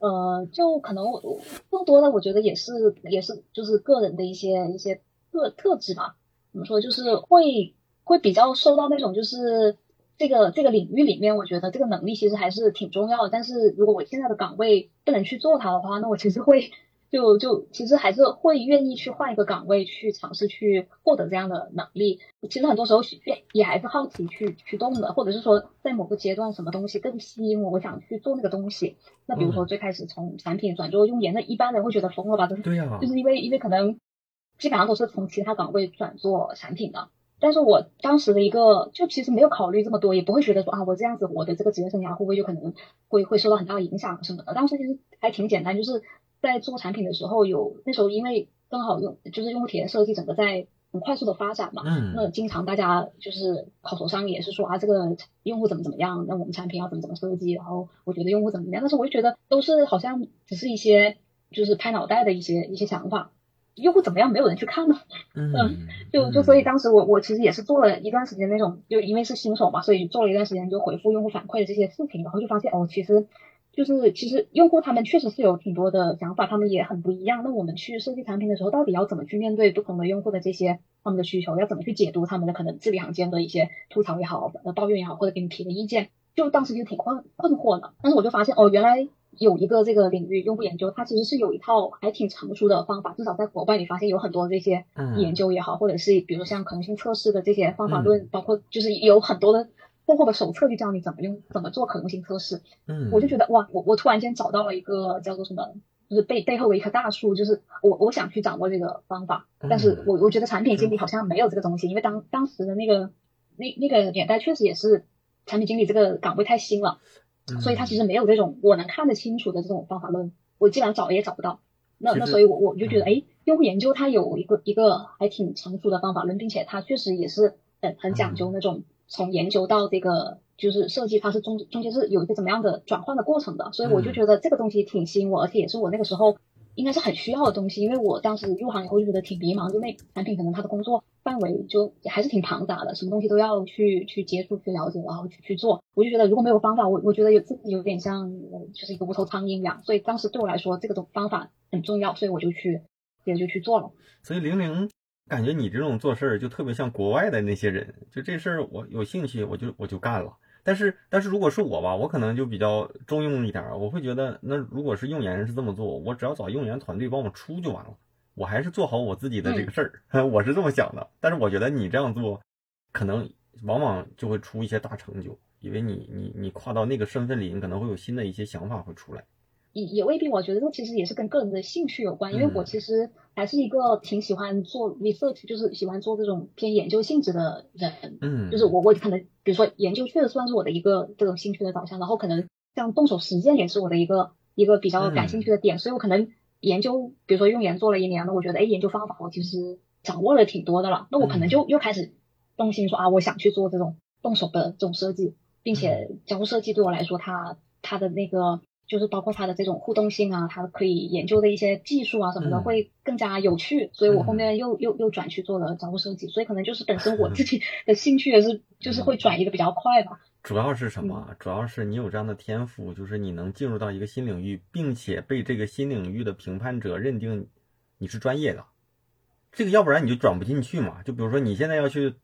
呃，就可能我更多的，我觉得也是也是就是个人的一些一些特特质吧。怎么说，就是会会比较受到那种就是这个这个领域里面，我觉得这个能力其实还是挺重要的。但是如果我现在的岗位不能去做它的话，那我其实会就就其实还是会愿意去换一个岗位去尝试去获得这样的能力。其实很多时候也也还是好奇去驱动的，或者是说在某个阶段什么东西更吸引我，我想去做那个东西。那比如说最开始从产品转做用研，那一般人会觉得疯了吧？对呀，就是因为因为可能基本上都是从其他岗位转做产品的。但是我当时的一个就其实没有考虑这么多，也不会觉得说啊我这样子我的这个职业生涯会不会就可能会会受到很大的影响什么的。当时其实还挺简单，就是。在做产品的时候，有那时候因为刚好用就是用户体验设计整个在很快速的发展嘛，嗯，那经常大家就是口头上也是说啊这个用户怎么怎么样，那我们产品要怎么怎么设计，然后我觉得用户怎么怎么样，但是我就觉得都是好像只是一些就是拍脑袋的一些一些想法，用户怎么样没有人去看呢，嗯，就就所以当时我我其实也是做了一段时间那种，就因为是新手嘛，所以做了一段时间就回复用户反馈的这些视频，然后就发现哦其实。就是其实用户他们确实是有挺多的想法，他们也很不一样。那我们去设计产品的时候，到底要怎么去面对不同的用户的这些他们的需求？要怎么去解读他们的可能字里行间的一些吐槽也好、呃抱怨也好，或者给你提的意见？就当时就挺困困惑的。但是我就发现哦，原来有一个这个领域用户研究，它其实是有一套还挺成熟的方法。至少在国外，你发现有很多这些研究也好，或者是比如说像可能性测试的这些方法论，包括就是有很多的。厚厚的手册就教你怎么用，怎么做可能性测试。嗯，我就觉得哇，我我突然间找到了一个叫做什么，就是背背后的一棵大树，就是我我想去掌握这个方法，但是我我觉得产品经理好像没有这个东西，因为当当时的那个那那个年代确实也是产品经理这个岗位太新了，所以他其实没有这种我能看得清楚的这种方法论，我基本上找也找不到。那那所以，我我就觉得，哎，用户研究它有一个一个还挺成熟的方法论，并且它确实也是很很讲究那种。从研究到这个就是设计，它是中中间是有一个怎么样的转换的过程的，所以我就觉得这个东西挺吸引我，而且也是我那个时候应该是很需要的东西，因为我当时入行以后就觉得挺迷茫，就那产品可能它的工作范围就还是挺庞杂的，什么东西都要去去接触、去了解，然后去去做。我就觉得如果没有方法，我我觉得有自己有点像就是一个无头苍蝇一样，所以当时对我来说这个东方法很重要，所以我就去也就去做了。所以零零。感觉你这种做事儿就特别像国外的那些人，就这事儿我有兴趣，我就我就干了。但是但是如果是我吧，我可能就比较中庸一点儿，我会觉得那如果是用研是这么做，我只要找用研团队帮我出就完了，我还是做好我自己的这个事儿，我是这么想的。但是我觉得你这样做，可能往往就会出一些大成就，因为你你你跨到那个身份里，你可能会有新的一些想法会出来。也也未必，我觉得这其实也是跟个人的兴趣有关，因为我其实还是一个挺喜欢做 research，就是喜欢做这种偏研究性质的人。嗯，就是我我可能比如说研究确实算是我的一个这种兴趣的导向，然后可能像动手实践也是我的一个一个比较感兴趣的点，所以我可能研究，比如说用研做了一年，那我觉得哎，研究方法我其实掌握了挺多的了，那我可能就又开始动心说啊，我想去做这种动手的这种设计，并且交互设计对我来说，它它的那个。就是包括它的这种互动性啊，它可以研究的一些技术啊什么的会更加有趣，所以我后面又又又转去做了交互设计，所以可能就是本身我 自己的兴趣也是就是会转移的比较快吧。主要是什么？主要是你有这样的天赋，就是你能进入到一个新领域，并且被这个新领域的评判者认定你是专业的，这个要不然你就转不进去嘛。就比如说你现在要去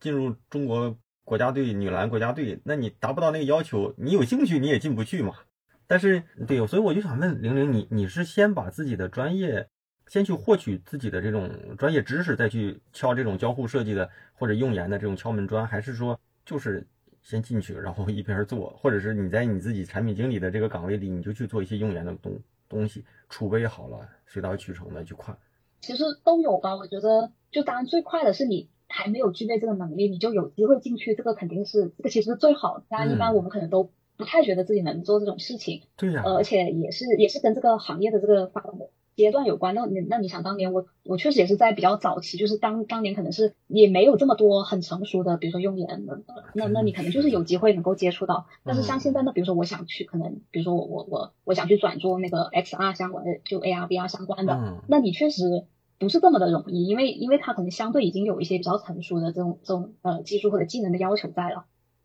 进入中国国家队女篮国家队，那你达不到那个要求，你有兴趣你也进不去嘛。但是，对，所以我就想问玲玲，你你是先把自己的专业，先去获取自己的这种专业知识，再去敲这种交互设计的或者用研的这种敲门砖，还是说就是先进去，然后一边做，或者是你在你自己产品经理的这个岗位里，你就去做一些用研的东东西，储备好了，水到渠成的去快。其实都有吧，我觉得，就当然最快的是你还没有具备这个能力，你就有机会进去，这个肯定是这个其实是最好的。当然，一般我们可能都。不太觉得自己能做这种事情，对呀，而且也是也是跟这个行业的这个发展的阶段有关。那你那你想当年我我确实也是在比较早期，就是当当年可能是也没有这么多很成熟的，比如说用研的，那那你可能就是有机会能够接触到。但是像现在呢，比如说我想去，可能比如说我我我我想去转做那个 XR 相关的，就 AR VR 相关的，那你确实不是这么的容易，因为因为它可能相对已经有一些比较成熟的这种这种呃技术或者技能的要求在了。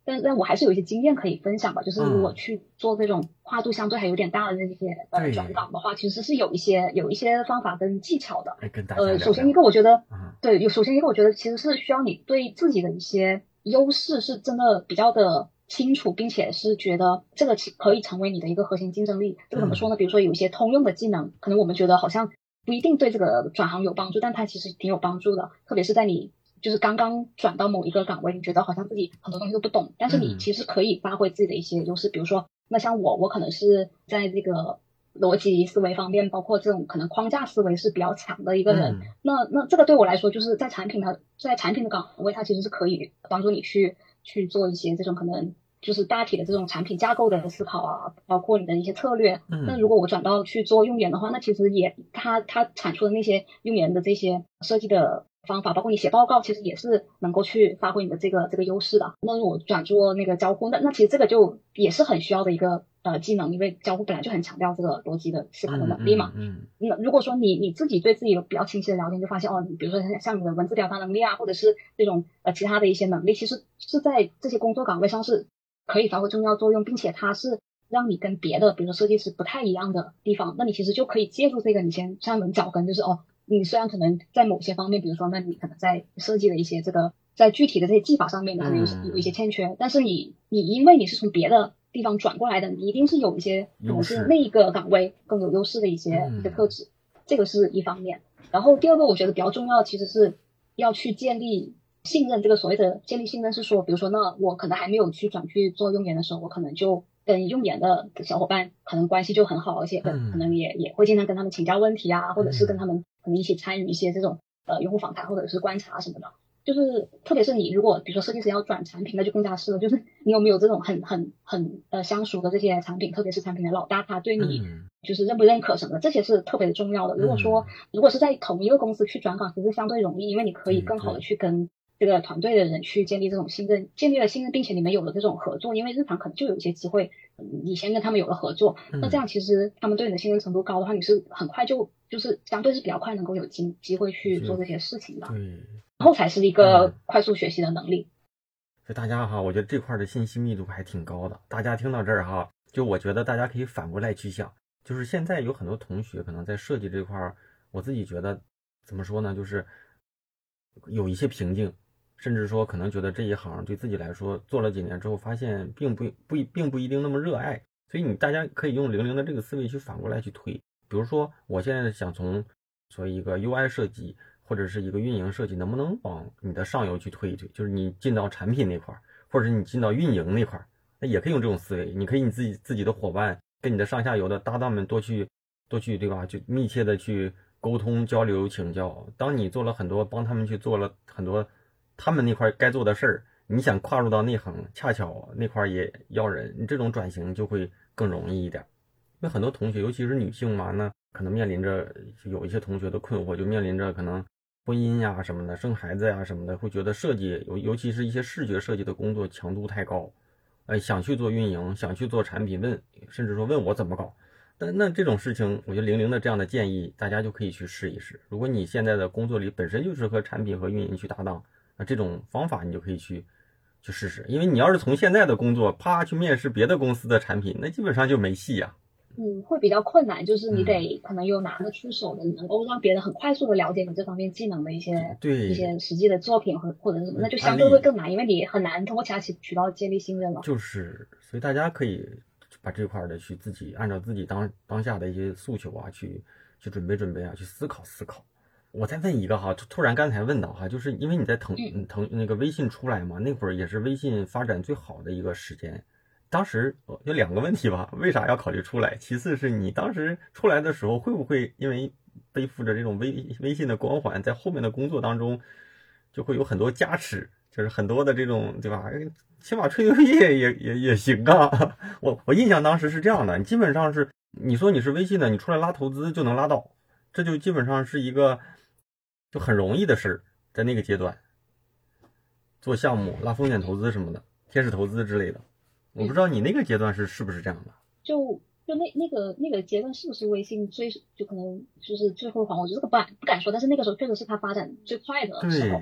但但我还是有一些经验可以分享吧，就是如果去做这种跨度相对还有点大的那些呃转岗的话，其实是有一些有一些方法跟技巧的。呃，首先一个我觉得，对，有首先一个我觉得其实是需要你对自己的一些优势是真的比较的清楚，并且是觉得这个可以成为你的一个核心竞争力。这个怎么说呢？比如说有一些通用的技能，可能我们觉得好像不一定对这个转行有帮助，但它其实挺有帮助的。特别是在你就是刚刚转到某一个岗位，你觉得好像自己很多东西都不懂，但是你其实可以发挥自己的一些优势。比如说，那像我，我可能是在这个逻辑思维方面，包括这种可能框架思维是比较强的一个人。那那这个对我来说，就是在产品它在产品的岗位，它其实是可以帮助你去。去做一些这种可能就是大体的这种产品架构的思考啊，包括你的一些策略。那如果我转到去做用研的话，那其实也他他产出的那些用研的这些设计的方法，包括你写报告，其实也是能够去发挥你的这个这个优势的。那我转做那个交互，那那其实这个就也是很需要的一个呃技能，因为交互本来就很强调这个逻辑的思考的能力嘛。嗯。那如果说你你自己对自己有比较清晰的了解，就发现哦，你比如说像像你的文字表达能力啊，或者是这种呃其他的一些能力，其实。是在这些工作岗位上是可以发挥重要作用，并且它是让你跟别的，比如说设计师不太一样的地方。那你其实就可以借助这个，你先站稳脚跟，就是哦，你虽然可能在某些方面，比如说，那你可能在设计的一些这个在具体的这些技法上面，可能有有一些欠缺，但是你你因为你是从别的地方转过来的，你一定是有一些可能是那一个岗位更有优势的一些一个特质，这个是一方面。然后第二个，我觉得比较重要，其实是要去建立。信任这个所谓的建立信任是说，比如说，那我可能还没有去转去做用研的时候，我可能就跟用研的小伙伴可能关系就很好，而且可能也也会经常跟他们请教问题啊，或者是跟他们可能一起参与一些这种呃用户访谈或者是观察什么的。就是特别是你如果比如说设计师要转产品，那就更加是了。就是 你有没有这种很很很呃相熟的这些产品，特别是产品的老大，他对你就是认不认可什么的，这些是特别的重要的。如果说如果是在同一个公司去转岗，其实相对容易，因为你可以更好的去跟。这个团队的人去建立这种信任，建立了信任，并且你们有了这种合作，因为日常可能就有一些机会，你先跟他们有了合作，那这样其实他们对你的信任程度高的话，你是很快就就是相对是比较快能够有机机会去做这些事情的，对，然后才是一个快速学习的能力。所以大家哈，我觉得这块的信息密度还挺高的。大家听到这儿哈，就我觉得大家可以反过来去想，就是现在有很多同学可能在设计这块，我自己觉得怎么说呢，就是有一些瓶颈。甚至说，可能觉得这一行对自己来说，做了几年之后，发现并不不并不一定那么热爱。所以你大家可以用零零的这个思维去反过来去推。比如说，我现在想从做一个 UI 设计或者是一个运营设计，能不能往你的上游去推一推？就是你进到产品那块儿，或者是你进到运营那块儿，那也可以用这种思维。你可以你自己自己的伙伴跟你的上下游的搭档们多去多去，对吧？就密切的去沟通交流请教。当你做了很多，帮他们去做了很多。他们那块该做的事儿，你想跨入到内行，恰巧那块也要人，你这种转型就会更容易一点。因为很多同学，尤其是女性嘛，那可能面临着有一些同学的困惑，就面临着可能婚姻呀什么的、生孩子呀什么的，会觉得设计尤尤其是一些视觉设计的工作强度太高，呃，想去做运营，想去做产品，问甚至说问我怎么搞。但那这种事情，我觉得零零的这样的建议，大家就可以去试一试。如果你现在的工作里本身就是和产品和运营去搭档。那这种方法你就可以去去试试，因为你要是从现在的工作啪去面试别的公司的产品，那基本上就没戏呀。嗯，会比较困难，就是你得可能有拿得出手的，能够让别人很快速的了解你这方面技能的一些对一些实际的作品和或者是什么，那就相对会更难，因为你很难通过其他渠渠道建立信任了。就是，所以大家可以把这块的去自己按照自己当当下的一些诉求啊，去去准备准备啊，去思考思考。我再问一个哈，突然刚才问到哈，就是因为你在腾腾那个微信出来嘛，那会儿也是微信发展最好的一个时间。当时有两个问题吧，为啥要考虑出来？其次是你当时出来的时候，会不会因为背负着这种微微信的光环，在后面的工作当中就会有很多加持，就是很多的这种对吧？起码吹牛逼也也也行啊。我我印象当时是这样的，你基本上是你说你是微信的，你出来拉投资就能拉到，这就基本上是一个。就很容易的事儿，在那个阶段做项目、拉风险投资什么的，天使投资之类的，我不知道你那个阶段是是不是这样的。就就那那个那个阶段是不是微信最就可能就是最辉煌？我觉得这个不敢不敢说，但是那个时候确实是它发展最快的时候。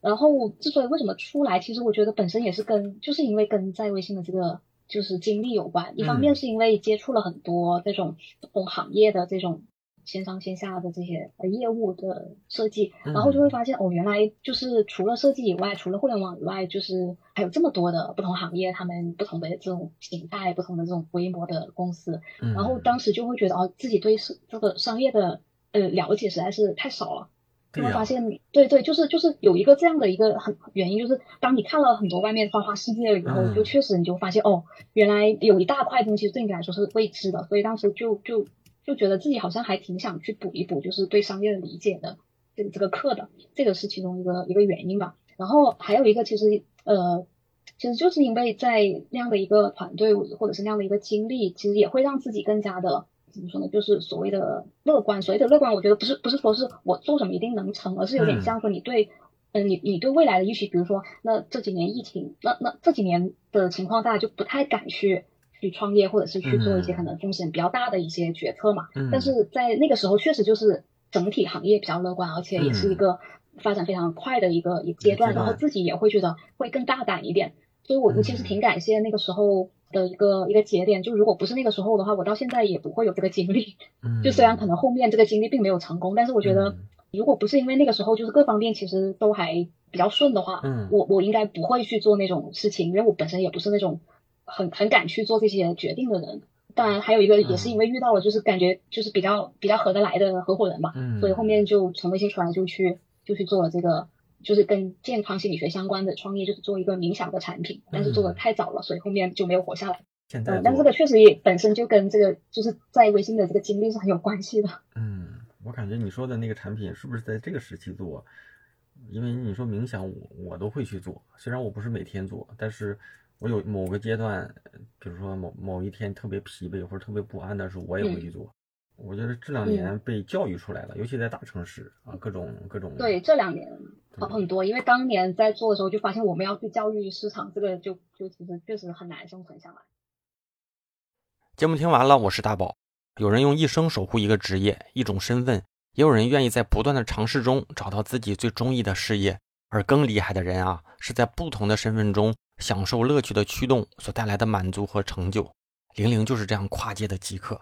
然后之所以为什么出来，其实我觉得本身也是跟就是因为跟在微信的这个就是经历有关。一方面是因为接触了很多这种不同行业的这种。线上线下的这些呃业务的设计，然后就会发现哦，原来就是除了设计以外，除了互联网以外，就是还有这么多的不同行业，他们不同的这种形态、不同的这种规模的公司，然后当时就会觉得哦，自己对是这个商业的呃了解实在是太少了。就会发现，对对，就是就是有一个这样的一个很原因，就是当你看了很多外面花花世界了以后，就确实你就发现哦，原来有一大块东西对你来说是未知的，所以当时就就就觉得自己好像还挺想去补一补，就是对商业的理解的这个这个课的，这个是其中一个一个原因吧。然后还有一个其实呃，其实就是因为在那样的一个团队或者是那样的一个经历，其实也会让自己更加的。怎么说呢？就是所谓的乐观，所谓的乐观，我觉得不是不是说是我做什么一定能成，而是有点像说你对，嗯，你你对未来的预期，比如说那这几年疫情，那那这几年的情况，大家就不太敢去去创业，或者是去做一些可能风险比较大的一些决策嘛。但是在那个时候，确实就是整体行业比较乐观，而且也是一个发展非常快的一个一阶段，然后自己也会觉得会更大胆一点。所以，我我其实挺感谢那个时候。的一个一个节点，就如果不是那个时候的话，我到现在也不会有这个经历。嗯，就虽然可能后面这个经历并没有成功，但是我觉得，如果不是因为那个时候就是各方面其实都还比较顺的话，嗯，我我应该不会去做那种事情，因为我本身也不是那种很很敢去做这些决定的人。当然，还有一个也是因为遇到了就是感觉就是比较比较合得来的合伙人吧，嗯，所以后面就从微信出来就去就去做了这个。就是跟健康心理学相关的创业，就是做一个冥想的产品，但是做的太早了，所以后面就没有活下来。现在，但这个确实也本身就跟这个就是在微信的这个经历是很有关系的。嗯，我感觉你说的那个产品是不是在这个时期做？因为你说冥想，我我都会去做，虽然我不是每天做，但是我有某个阶段，比如说某某一天特别疲惫或者特别不安的时候，我也会去做。我觉得这两年被教育出来了，尤其在大城市啊，各种各种。对，这两年很很多，因为当年在做的时候就发现，我们要去教育市场，这个就就其实确实很难生存下来。节目听完了，我是大宝。有人用一生守护一个职业、一种身份，也有人愿意在不断的尝试中找到自己最中意的事业。而更厉害的人啊，是在不同的身份中享受乐趣的驱动所带来的满足和成就。玲玲就是这样跨界的极客。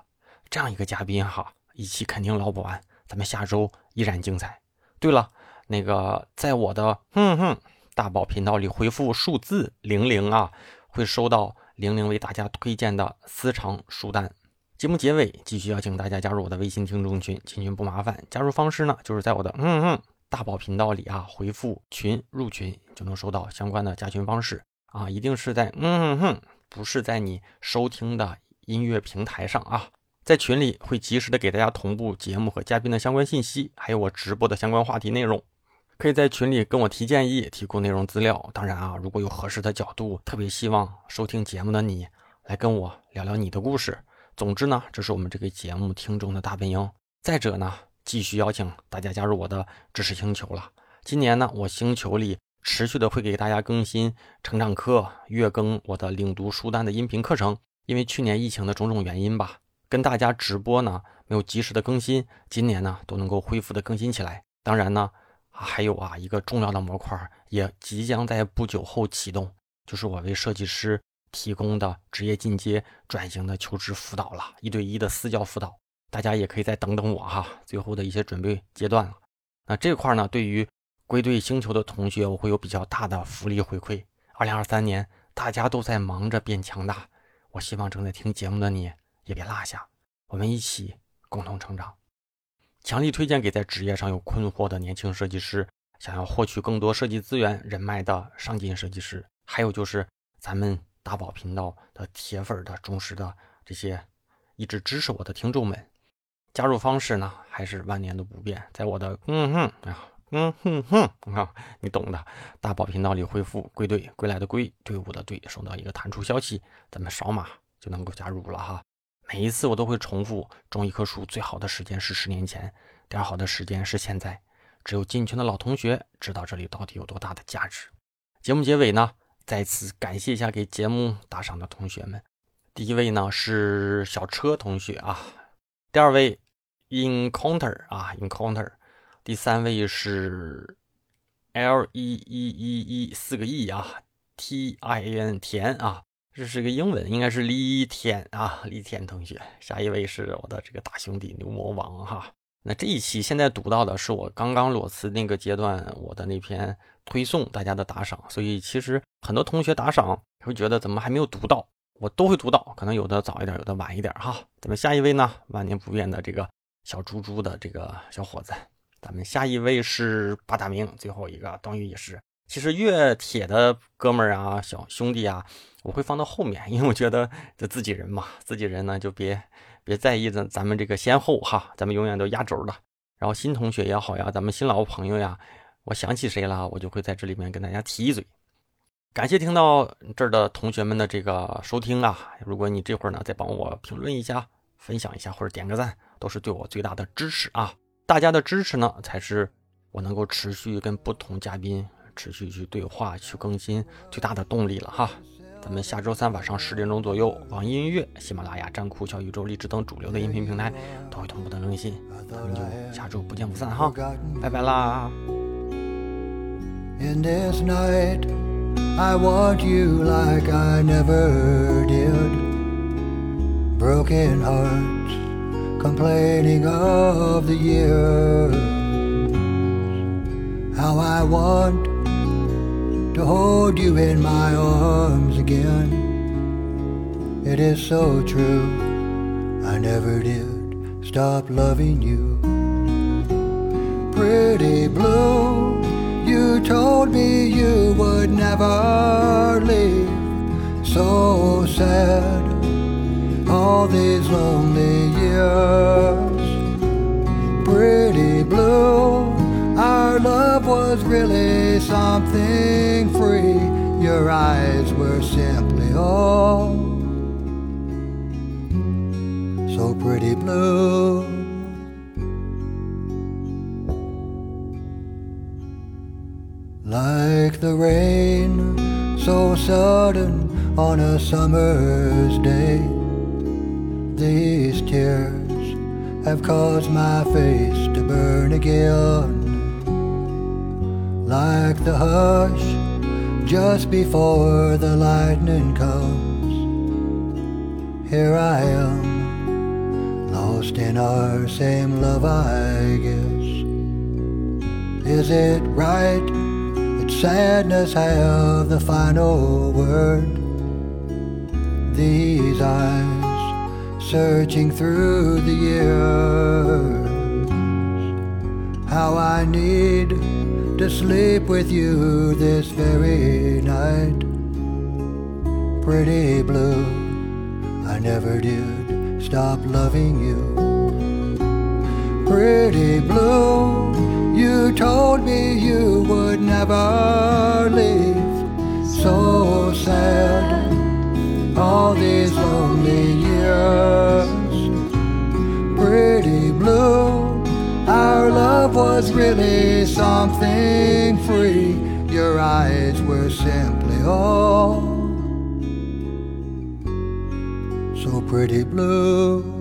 这样一个嘉宾哈，一期肯定捞不完，咱们下周依然精彩。对了，那个在我的哼哼大宝频道里回复数字零零啊，会收到零零为大家推荐的私藏书单。节目结尾继续邀请大家加入我的微信听众群，进群不麻烦，加入方式呢就是在我的嗯哼大宝频道里啊回复群入群就能收到相关的加群方式啊，一定是在嗯哼哼，不是在你收听的音乐平台上啊。在群里会及时的给大家同步节目和嘉宾的相关信息，还有我直播的相关话题内容，可以在群里跟我提建议、提供内容资料。当然啊，如果有合适的角度，特别希望收听节目的你来跟我聊聊你的故事。总之呢，这是我们这个节目听众的大本营。再者呢，继续邀请大家加入我的知识星球了。今年呢，我星球里持续的会给大家更新成长课，月更我的领读书单的音频课程。因为去年疫情的种种原因吧。跟大家直播呢，没有及时的更新，今年呢都能够恢复的更新起来。当然呢，还有啊一个重要的模块也即将在不久后启动，就是我为设计师提供的职业进阶转型的求职辅导了，一对一的私教辅导。大家也可以再等等我哈，最后的一些准备阶段了。那这块呢，对于归队星球的同学，我会有比较大的福利回馈。二零二三年大家都在忙着变强大，我希望正在听节目的你。也别落下，我们一起共同成长。强力推荐给在职业上有困惑的年轻设计师，想要获取更多设计资源人脉的上进设计师，还有就是咱们大宝频道的铁粉的忠实的这些一直支持我的听众们。加入方式呢，还是万年都不变，在我的嗯哼啊嗯哼哼啊，你懂的。大宝频道里回复“归队”，归来的归，队伍的队，收到一个弹出消息，咱们扫码就能够加入了哈。每一次我都会重复：种一棵树最好的时间是十年前，第二好的时间是现在。只有进群的老同学知道这里到底有多大的价值。节目结尾呢，再次感谢一下给节目打赏的同学们。第一位呢是小车同学啊，第二位 Encounter 啊 Encounter，第三位是 L E E E E 四个 E 啊，T I N 田啊。这是个英文，应该是李天啊，李天同学。下一位是我的这个大兄弟牛魔王哈。那这一期现在读到的是我刚刚裸辞那个阶段我的那篇推送大家的打赏，所以其实很多同学打赏会觉得怎么还没有读到，我都会读到，可能有的早一点，有的晚一点哈。咱们下一位呢，万年不变的这个小猪猪的这个小伙子，咱们下一位是八大名，最后一个段誉也是。其实越铁的哥们儿啊，小兄弟啊，我会放到后面，因为我觉得这自己人嘛，自己人呢就别别在意咱咱们这个先后哈，咱们永远都压轴的。然后新同学也好呀，咱们新老朋友呀，我想起谁了，我就会在这里面跟大家提一嘴。感谢听到这儿的同学们的这个收听啊，如果你这会儿呢再帮我评论一下、分享一下或者点个赞，都是对我最大的支持啊！大家的支持呢，才是我能够持续跟不同嘉宾。持续去对话、去更新，最大的动力了哈。咱们下周三晚上十点钟左右，网易音乐、喜马拉雅、站酷、小宇宙、荔枝等主流的音频平台都会同步的更新。咱们就下周不见不散哈，拜拜啦。To hold you in my arms again. It is so true, I never did stop loving you. Pretty blue, you told me you would never leave. So sad, all these lonely years. Pretty blue, our love was really something free. Your eyes were simply all so pretty blue. Like the rain, so sudden on a summer's day, these tears have caused my face to burn again like the hush just before the lightning comes. Here I am, lost in our same love, I guess. Is it right that sadness have the final word? These eyes searching through the years, how I need to sleep with you this very night. Pretty blue, I never did stop loving you. Pretty blue, you told me you would never leave. So sad, all these lonely years. Pretty blue our love was really something free. Your eyes were simply all so pretty blue.